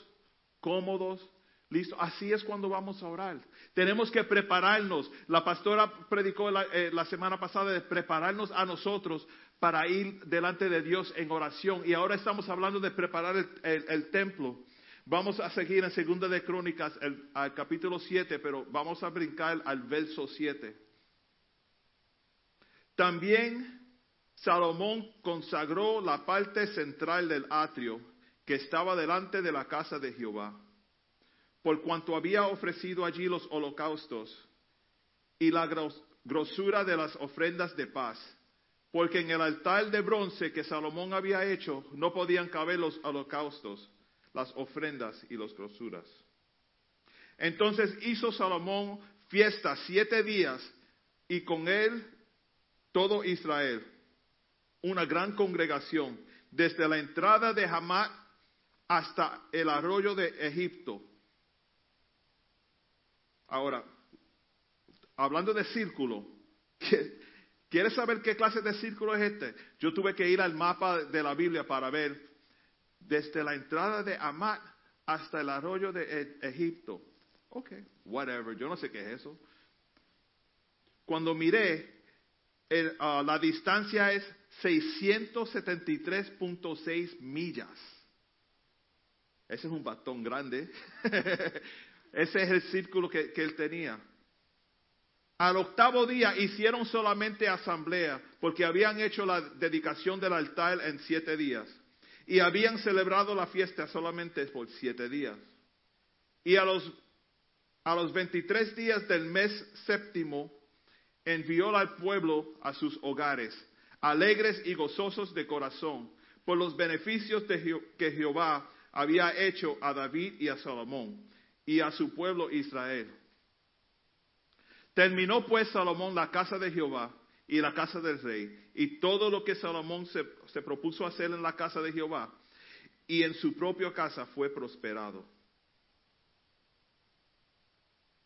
cómodos, listos. Así es cuando vamos a orar. Tenemos que prepararnos. La pastora predicó la, eh, la semana pasada de prepararnos a nosotros para ir delante de Dios en oración. Y ahora estamos hablando de preparar el templo. Vamos a seguir en Segunda de Crónicas, el, al capítulo 7, pero vamos a brincar al verso 7. También Salomón consagró la parte central del atrio que estaba delante de la casa de Jehová, por cuanto había ofrecido allí los holocaustos y la gros- grosura de las ofrendas de paz, porque en el altar de bronce que Salomón había hecho no podían caber los holocaustos, las ofrendas y las grosuras. Entonces hizo Salomón fiesta siete días y con él todo Israel, una gran congregación, desde la entrada de Hamat hasta el arroyo de Egipto. Ahora, hablando de círculo, ¿qué- ¿quieres saber qué clase de círculo es este? Yo tuve que ir al mapa de la Biblia para ver desde la entrada de Hamat hasta el arroyo de E- Egipto. Ok, whatever, yo no sé qué es eso. Cuando miré, ah, la distancia es 673.6 millas. Ese es un batón grande. Ese es el círculo que, él tenía. Al octavo día hicieron solamente asamblea, porque habían hecho la dedicación del altar en siete días. Y habían celebrado la fiesta solamente por siete días. Y a los, a los 23 días del mes séptimo, envió al pueblo a sus hogares, alegres y gozosos de corazón, por los beneficios de que Jehová había hecho a David y a Salomón y a su pueblo Israel. Terminó pues Salomón la casa de Jehová y la casa del rey, y todo lo que Salomón se, propuso hacer en la casa de Jehová y en su propia casa fue prosperado.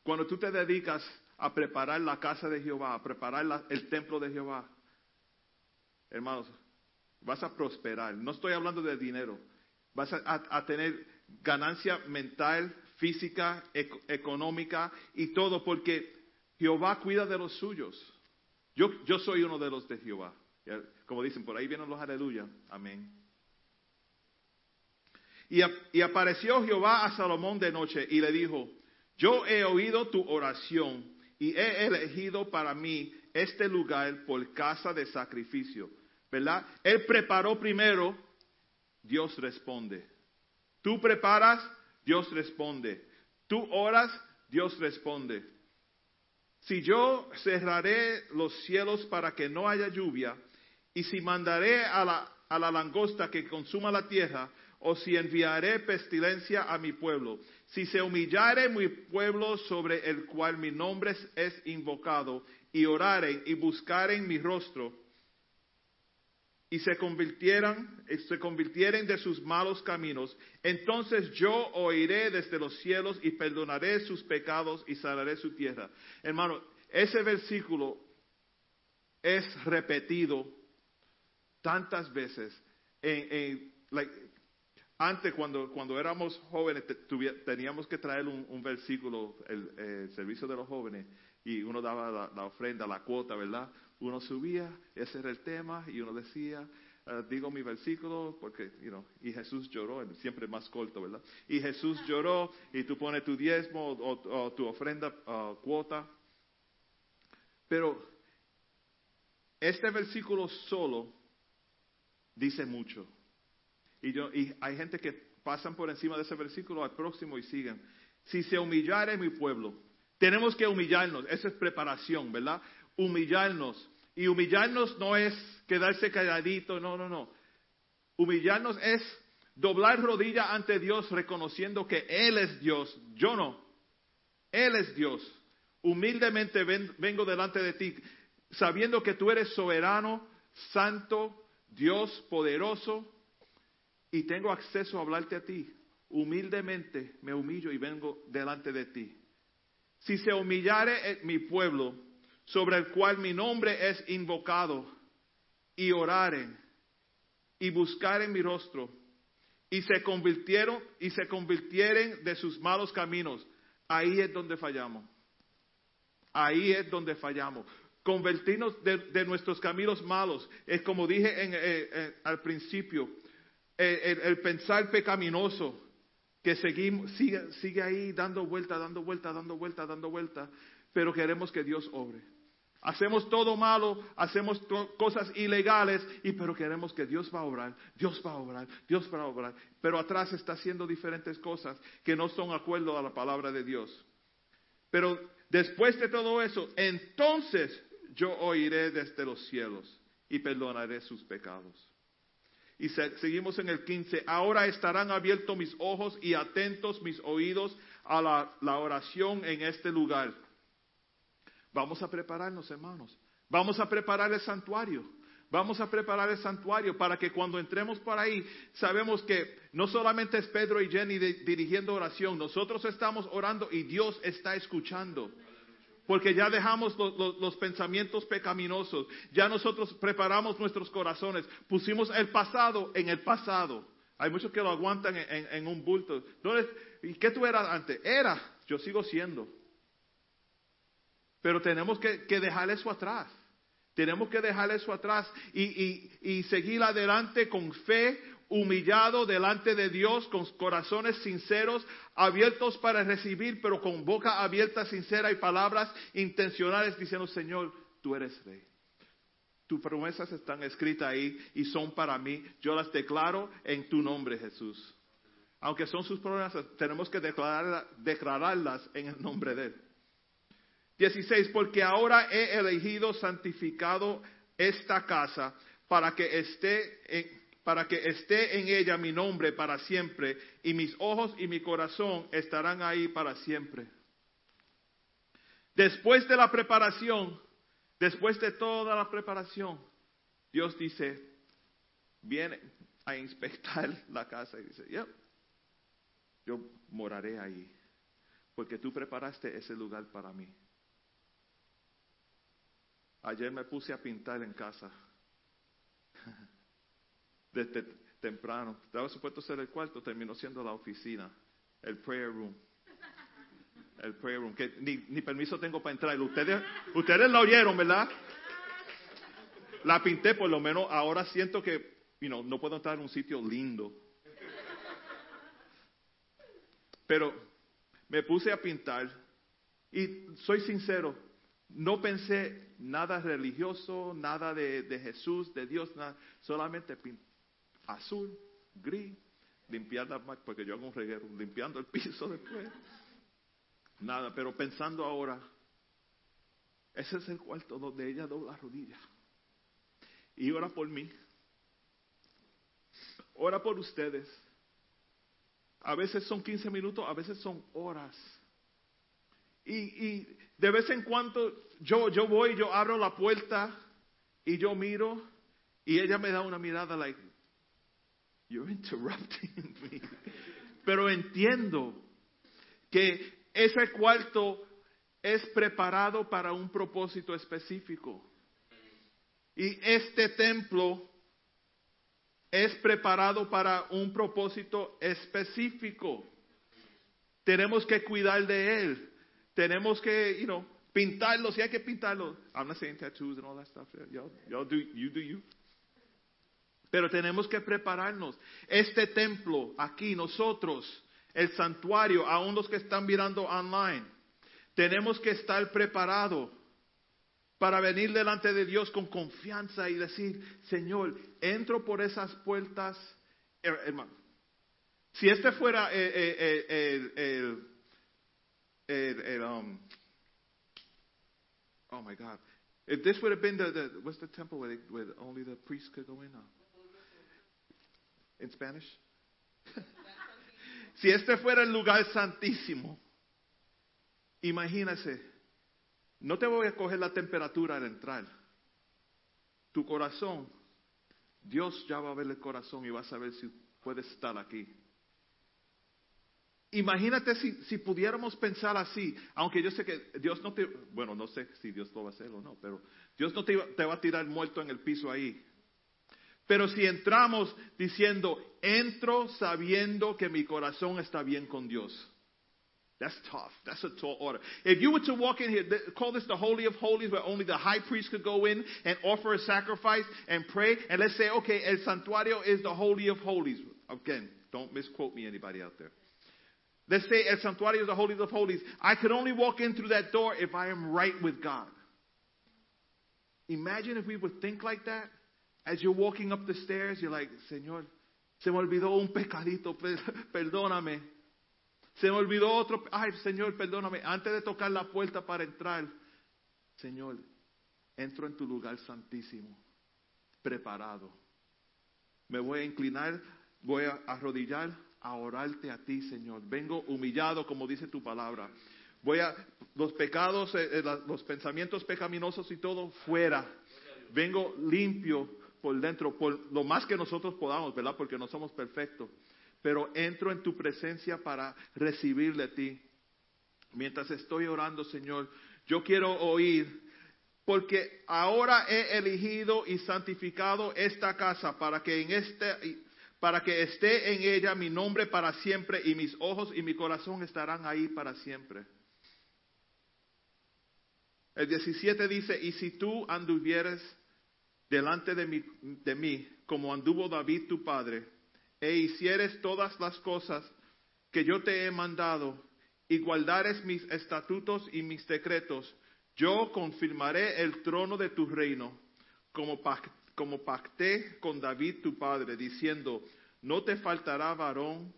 Cuando tú te dedicas a preparar la casa de Jehová, a preparar el templo de Jehová, hermanos, vas a prosperar. No estoy hablando de dinero. Vas a tener ganancia mental, física, ec- económica y todo, porque Jehová cuida de los suyos. Yo, yo soy uno de los de Jehová. Como dicen, por ahí vienen los aleluya. Amén. Y, y apareció Jehová a Salomón de noche y le dijo, yo he oído tu oración y he elegido para mí este lugar por casa de sacrificio. ¿Verdad? Él preparó primero, Dios responde. Tú preparas, Dios responde. Tú oras, Dios responde. Si yo cerraré los cielos para que no haya lluvia, y si mandaré a la, a la langosta que consuma la tierra, o si enviaré pestilencia a mi pueblo, si se humillare mi pueblo sobre el cual mi nombre es- invocado, y oraren y buscaren mi rostro, y se convirtieran, eh, se convirtieren de sus malos caminos, entonces yo oiré desde los cielos y perdonaré sus pecados y sanaré su tierra. Hermano, ese versículo es repetido tantas veces. En, antes, cuando, cuando éramos jóvenes, teníamos que traer un, versículo, el, servicio de los jóvenes, y uno daba la ofrenda, la cuota, ¿verdad? Uno subía, ese era el tema, y uno decía, eh, digo mi versículo, porque, you know, y Jesús lloró, siempre más corto, ¿verdad? Y Jesús lloró, y tú pones tu diezmo o, o tu ofrenda, ah, cuota. Pero este versículo solo dice mucho. Y, yo, y hay gente que pasan por encima de ese versículo al próximo y siguen. Si se humillare mi pueblo, tenemos que humillarnos. Esa es preparación, ¿verdad? Humillarnos. Y humillarnos no es quedarse calladito, no, no, no. Humillarnos es doblar rodilla ante Dios reconociendo que Él es Dios, yo no. Él es Dios. Humildemente ven- vengo delante de ti. sabiendo que tú eres soberano, santo, Dios poderoso, y tengo acceso a hablarte a ti. Humildemente me humillo y vengo delante de ti. Si se humillare eh, mi pueblo, sobre el cual mi nombre es invocado, y oraren, y buscaren mi rostro, y se convirtieron y se convirtieren de sus malos caminos, ahí es donde fallamos. Ahí es donde fallamos. Convertirnos de, nuestros caminos malos. Es como dije eh, eh, al principio, eh, el, el pensar pecaminoso que seguimos, sigue, sigue ahí dando vuelta, dando vuelta, dando vuelta, dando vuelta, pero queremos que Dios obre. Hacemos todo malo, hacemos cosas ilegales, y pero queremos que Dios va a obrar, Dios va a obrar, Dios va a obrar. Pero atrás está haciendo diferentes cosas que no son acuerdo a la palabra de Dios. Pero después de todo eso, entonces yo oiré desde los cielos y perdonaré sus pecados. Y se- seguimos en el 15. Ahora estarán abiertos mis ojos y atentos mis oídos a la oración en este lugar. Vamos a prepararnos, hermanos. Vamos a preparar el santuario. Vamos a preparar el santuario para que cuando entremos por ahí, sabemos que no solamente es Pedro y Jenny dirigiendo oración, nosotros estamos orando y Dios está escuchando. Porque ya dejamos los, pensamientos pecaminosos, ya nosotros preparamos nuestros corazones, pusimos el pasado en el pasado. Hay muchos que lo aguantan en, en- un bulto. ¿No es- ¿Y qué tú eras antes? Era, yo sigo siendo. Pero tenemos que, dejar eso atrás. Tenemos que dejar eso atrás y, seguir adelante con fe, humillado delante de Dios, con corazones sinceros, abiertos para recibir, pero con boca abierta, sincera y palabras intencionales diciendo, Señor, tú eres rey. Tus promesas están escritas ahí y son para mí. Yo las declaro en tu nombre, Jesús. Aunque son sus promesas, tenemos que declarar- declararlas en el nombre de Él. 16, porque ahora he elegido santificado esta casa para que esté en, para que esté en ella mi nombre para siempre y mis ojos y mi corazón estarán ahí para siempre. Después de la preparación, después de toda la preparación, Dios dice, viene a inspectar la casa y dice, "Yep, yo moraré ahí, porque tú preparaste ese lugar para mí. Ayer me puse a pintar en casa. Desde temprano. Estaba supuesto ser el cuarto, terminó siendo la oficina. El prayer room. El prayer room. Que ni, permiso tengo para entrar. Ustedes, ustedes la oyeron, ¿verdad? La pinté, por lo menos ahora siento que you know, no puedo entrar en un sitio lindo. Pero me puse a pintar y soy sincero, no pensé nada religioso, nada de, de Jesús, de Dios, nada, solamente azul, gris, limpiar la porque yo hago reguero, limpiando el piso después. Nada, pero pensando ahora, ese es el cuarto donde ella dobla rodillas y ora por mí, ora por ustedes. A veces son 15 minutos, a veces son horas. Y, y de vez en cuando yo, yo voy, yo abro la puerta y yo miro y ella me da una mirada like, you're interrupting me. Pero entiendo que ese cuarto es preparado para un propósito específico. Y este templo es preparado para un propósito específico. Tenemos que cuidar de él. Tenemos que, you know, pintarlo. Si hay que pintarlo. I'm not saying tattoos and all that stuff. Y'all, y'all do, you do you. Pero tenemos que prepararnos. Este templo, aquí, nosotros, el santuario, aún los que están mirando online, tenemos que estar preparados para venir delante de Dios con confianza y decir, Señor, entro por esas puertas, Her- hermano. Si este fuera el, el, el- el- el, um, oh my God, if this would have been the, the what's the temple where, only the priests could go in? Uh, in Spanish. si este fuera el lugar santísimo, imagínese, no te voy a coger la temperatura al entrar. tu corazón, Dios ya va a ver el corazón y va a saber si puedes estar aquí. Imagínate si, si pudiéramos pensar así, aunque yo sé que Dios no te, bueno, no sé si Dios lo va a hacer o no, pero Dios no te, va a tirar muerto en el piso ahí. Pero si entramos diciendo, entro sabiendo que mi corazón está bien con Dios. That's tough. That's a tall order. If you were to walk in here, call this the Holy of Holies, where only the high priest could go in and offer a sacrifice and pray. And let's say, okay, El Santuario is the Holy of Holies. Again, don't misquote me, anybody out there. Let's say El Santuario the Holy of Holies. I could only walk in through that door if I am right with God. Imagine if we would think like that. As you're walking up the stairs, you're like, Señor, se me olvidó un pecadito, per- perdóname. Se me olvidó otro, ay Señor, perdóname. Antes de tocar la puerta para entrar, Señor, entro en tu lugar santísimo, preparado. Me voy a inclinar, voy a arrodillar a orarte a ti, Señor. Vengo humillado, como dice tu palabra. Voy a, los pecados, eh, eh, los pensamientos pecaminosos y todo fuera. Vengo limpio por dentro, por lo más que nosotros podamos, ¿verdad? Porque no somos perfectos. Pero entro en tu presencia para recibirle a ti. Mientras estoy orando, Señor, yo quiero oír, porque ahora he elegido y santificado esta casa para que en este para que esté en ella mi nombre para siempre y mis ojos y mi corazón estarán ahí para siempre. El 17 dice, y si tú anduvieres delante de mí, como anduvo David tu padre, e hicieres todas las cosas que yo te he mandado, y guardares mis estatutos y mis decretos, yo confirmaré el trono de tu reino, como, pac- como pacté con David tu padre, diciendo, no te faltará varón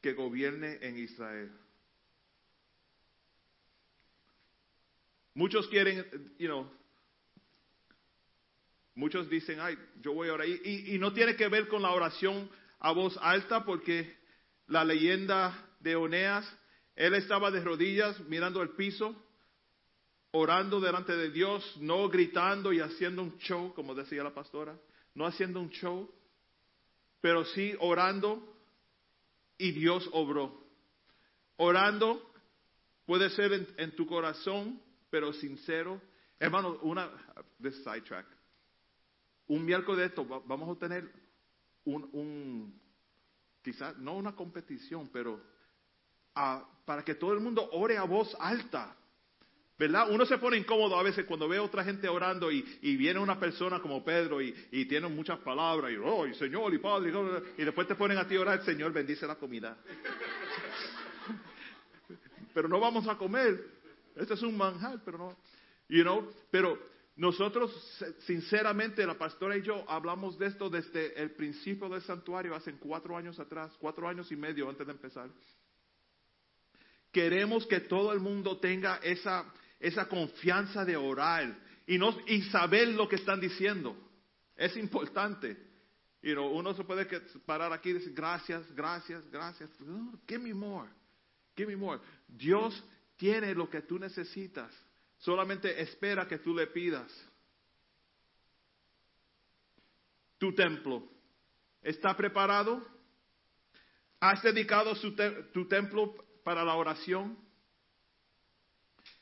que gobierne en Israel. Muchos quieren, you know, muchos dicen, ay, yo voy a orar. Y, y- no tiene que ver con la oración a voz alta, porque la leyenda de Oneas, él estaba de rodillas mirando el piso, orando delante de Dios, no gritando y haciendo un show, como decía la pastora, no haciendo un show, pero sí orando y Dios obró. Orando puede ser en, en tu corazón, pero sincero. Hermano, una, sidetrack. Un miércoles de esto va- vamos a tener un, un quizás no una competición, pero ah, para que todo el mundo ore a voz alta. ¿Verdad? Uno se pone incómodo a veces cuando ve a otra gente orando y, y viene una persona como Pedro y, y tiene muchas palabras y, oh, y Señor y Padre, y, y después te ponen a ti a orar, Señor, bendice la comida. pero no vamos a comer. Este es un manjar, pero no. You know, pero nosotros, sinceramente, la pastora y yo hablamos de esto desde el principio del santuario, hace cuatro años atrás, cuatro años y medio antes de empezar. Queremos que todo el mundo tenga esa, esa confianza de orar y, no, y saber lo que están diciendo. Es importante. Know, uno se puede parar aquí y decir gracias, gracias, gracias. Give me more. Give me more. Dios tiene lo que tú necesitas. Solamente espera que tú le pidas. Tu templo está preparado. ¿Has dedicado su te- tu templo para la oración?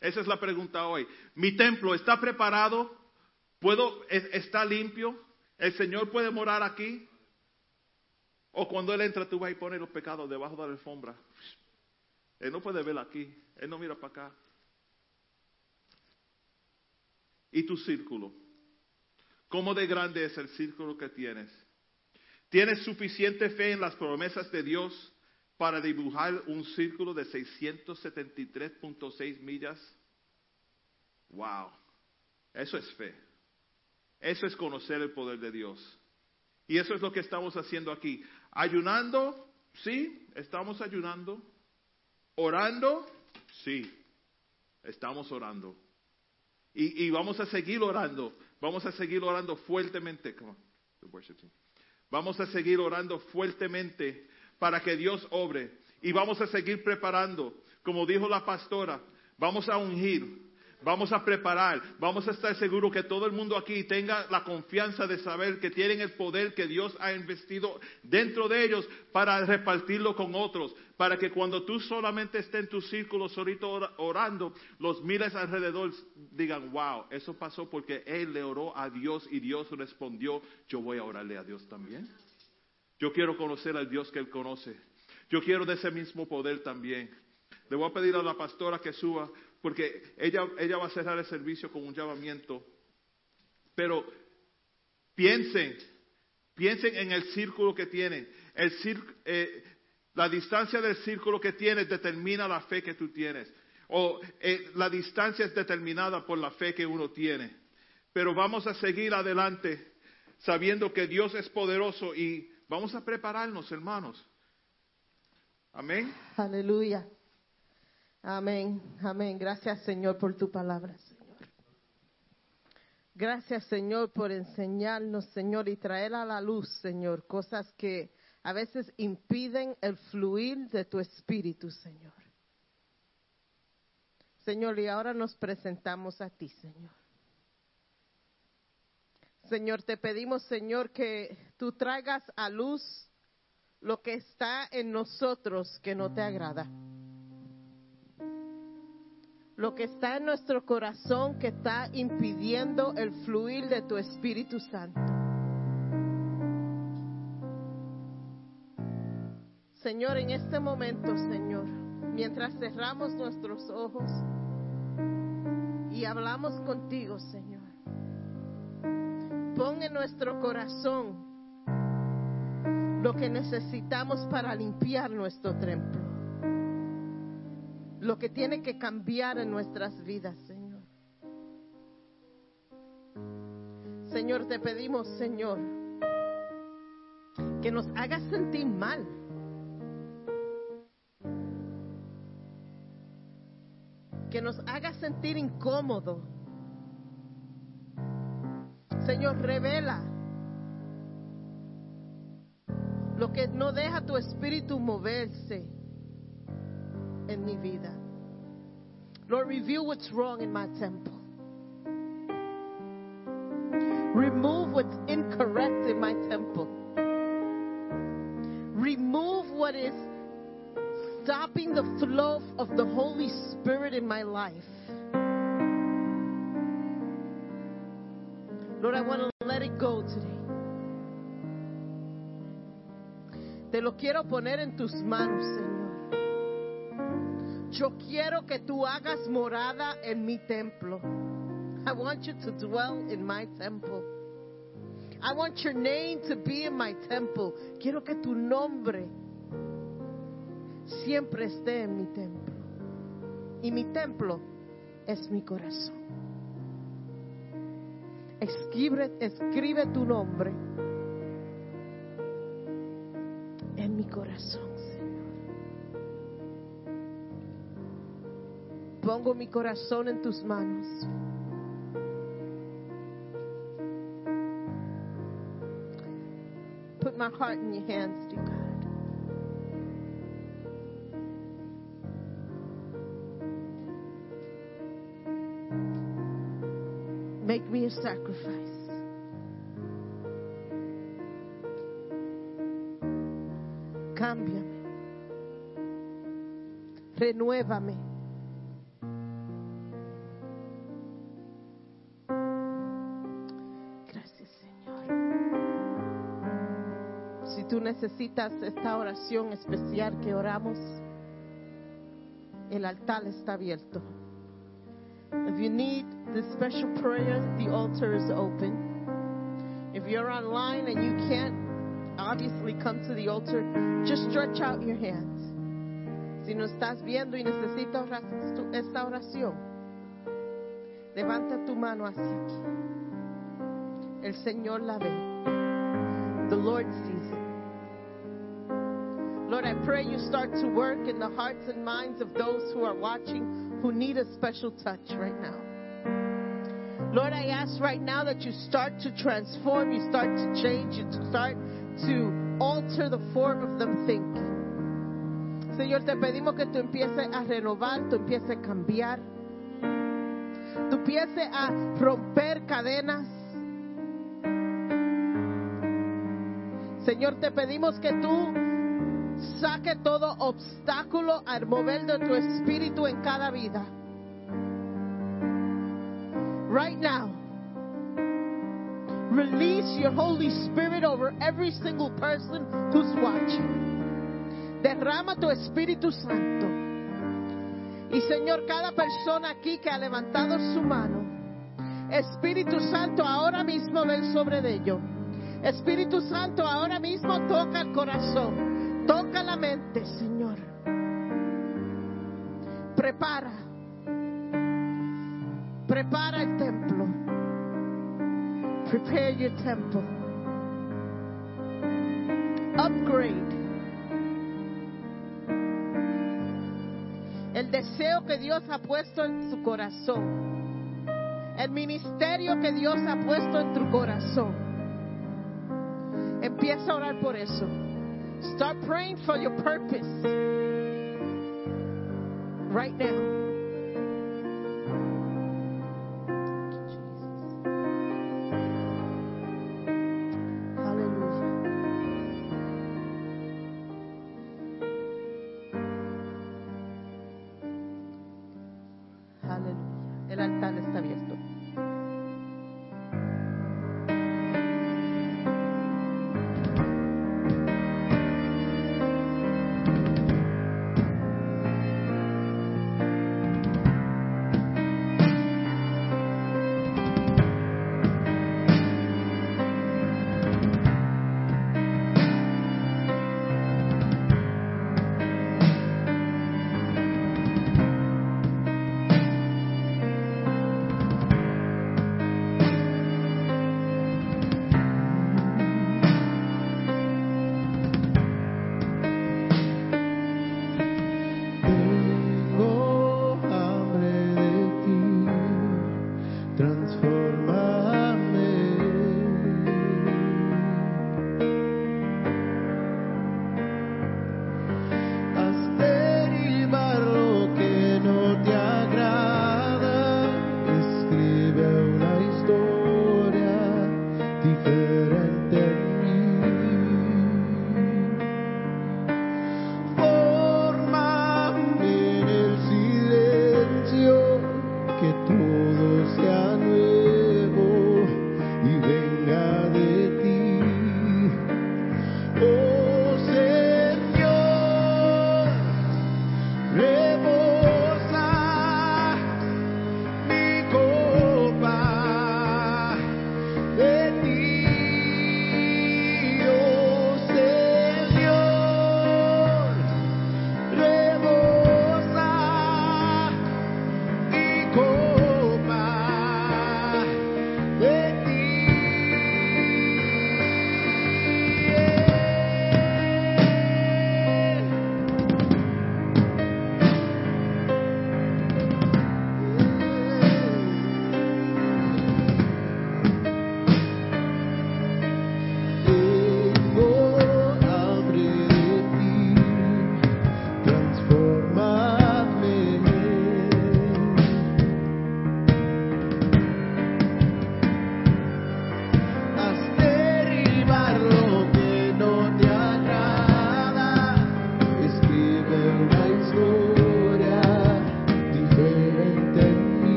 Esa es la pregunta hoy. ¿Mi templo está preparado? ¿Puedo, es- ¿Está limpio? ¿El Señor puede morar aquí? ¿O cuando Él entra tú vas y pones los pecados debajo de la alfombra? Él no puede ver aquí. Él no mira para acá. ¿Y tu círculo? ¿Cómo de grande es el círculo que tienes? ¿Tienes suficiente fe en las promesas de Dios para dibujar un círculo de 673.6 millas? Wow. Eso es fe. Eso es conocer el poder de Dios. Y eso es lo que estamos haciendo aquí. Ayunando, sí, estamos ayunando. Orando, sí, estamos orando. Y, y vamos a seguir orando. Vamos a seguir orando fuertemente. Vamos a seguir orando fuertemente para que Dios obre. Y vamos a seguir preparando. Como dijo la pastora, vamos a ungir. Vamos a preparar, vamos a estar seguros que todo el mundo aquí tenga la confianza de saber que tienen el poder que Dios ha investido dentro de ellos para repartirlo con otros, para que cuando tú solamente estés en tu círculo solito ora- orando, los miles alrededor digan, wow, eso pasó porque él le oró a Dios y Dios respondió, yo voy a orarle a Dios también. Yo quiero conocer al Dios que él conoce. Yo quiero de ese mismo poder también. Le voy a pedir a la pastora que suba, porque ella, ella va a cerrar el servicio con un llamamiento. Pero piensen, piensen en el círculo que tienen. El cir- eh, la distancia del círculo que tienes determina la fe que tú tienes. O eh, la distancia es determinada por la fe que uno tiene. Pero vamos a seguir adelante sabiendo que Dios es poderoso y vamos a prepararnos, hermanos. Amén. Aleluya. Amén, amén. Gracias Señor por tu palabra, Señor. Gracias Señor por enseñarnos, Señor, y traer a la luz, Señor, cosas que a veces impiden el fluir de tu espíritu, Señor. Señor, y ahora nos presentamos a ti, Señor. Señor, te pedimos, Señor, que tú traigas a luz lo que está en nosotros que no te agrada. Lo que está en nuestro corazón que está impidiendo el fluir de tu Espíritu Santo. Señor, en este momento, Señor, mientras cerramos nuestros ojos y hablamos contigo, Señor, pon en nuestro corazón lo que necesitamos para limpiar nuestro templo. Lo que tiene que cambiar en nuestras vidas, Señor. Señor, te pedimos, Señor, que nos hagas sentir mal. Que nos hagas sentir incómodo. Señor, revela lo que no deja tu espíritu moverse en mi vida. Lord, reveal what's wrong in my temple. Remove what's incorrect in my temple. Remove what is stopping the flow of the Holy Spirit in my life. Te lo quiero poner en tus manos, Señor. Yo quiero que tú hagas morada en mi templo. I want you to dwell in my temple. I want your name to be in my temple. Quiero que tu nombre siempre esté en mi templo. Y mi templo es mi corazón. Escribe, escribe tu nombre corazón, Señor. Pongo mi corazón en tus manos. Put my heart in your hands, dear God. Make me a sacrifice. Cámbiame. Renuévame. Gracias, Señor. Si tú necesitas esta oración especial que oramos, el altar está abierto. If you need this special prayer, the altar is open. If you're online and you can't obviously come to the altar, just stretch out your hands. Si no estás viendo y necesitas esta oración, levanta tu mano hacia aquí. El Señor la ve. The Lord sees it. Lord, I pray you start to work in the hearts and minds of those who are watching who need a special touch right now. Lord, I ask right now that you start to transform, you start to change, you start to alter the form of them thinking. Señor, te pedimos que tú empieces a renovar, tú empieces a cambiar. tú empieces a romper cadenas. Señor, te pedimos que tú saque todo obstáculo al mover de tu espíritu en cada vida. Right now, release your Holy Spirit over every single person who's watching. Derrama tu Espíritu Santo. Y Señor, cada persona aquí que ha levantado su mano, Espíritu Santo, ahora mismo ven sobre de ellos. Espíritu Santo, ahora mismo toca el corazón, toca la mente, Señor. Prepara, prepara el templo. Prepare your temple. Upgrade. El deseo que Dios ha puesto en su corazón. El ministerio que Dios ha puesto en tu corazón. Empieza a orar por eso. Start praying for your purpose. Right now.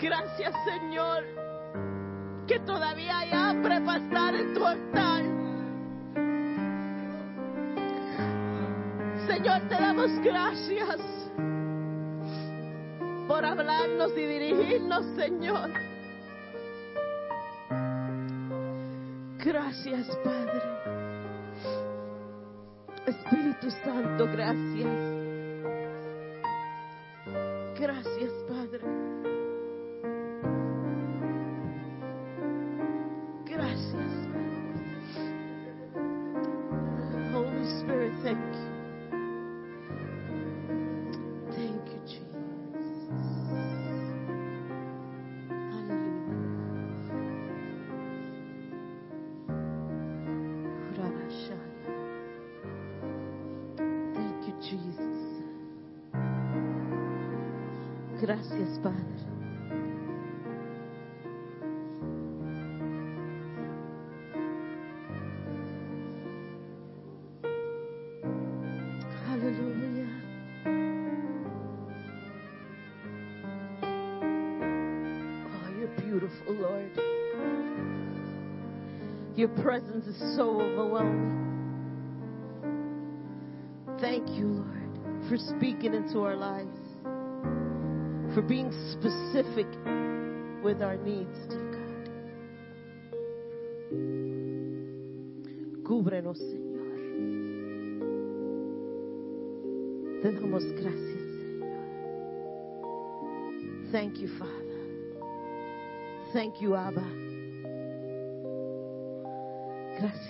Gracias, Señor, que todavía hay hambre para estar en tu altar. Señor, te damos gracias por hablarnos y dirigirnos, Señor. Gracias, Padre. Is so overwhelming. Thank you, Lord, for speaking into our lives, for being specific with our needs, dear God. Cúbrenos, Señor. Te damos gracias, Señor. Thank you, Father. Thank you, Abba. Gracias,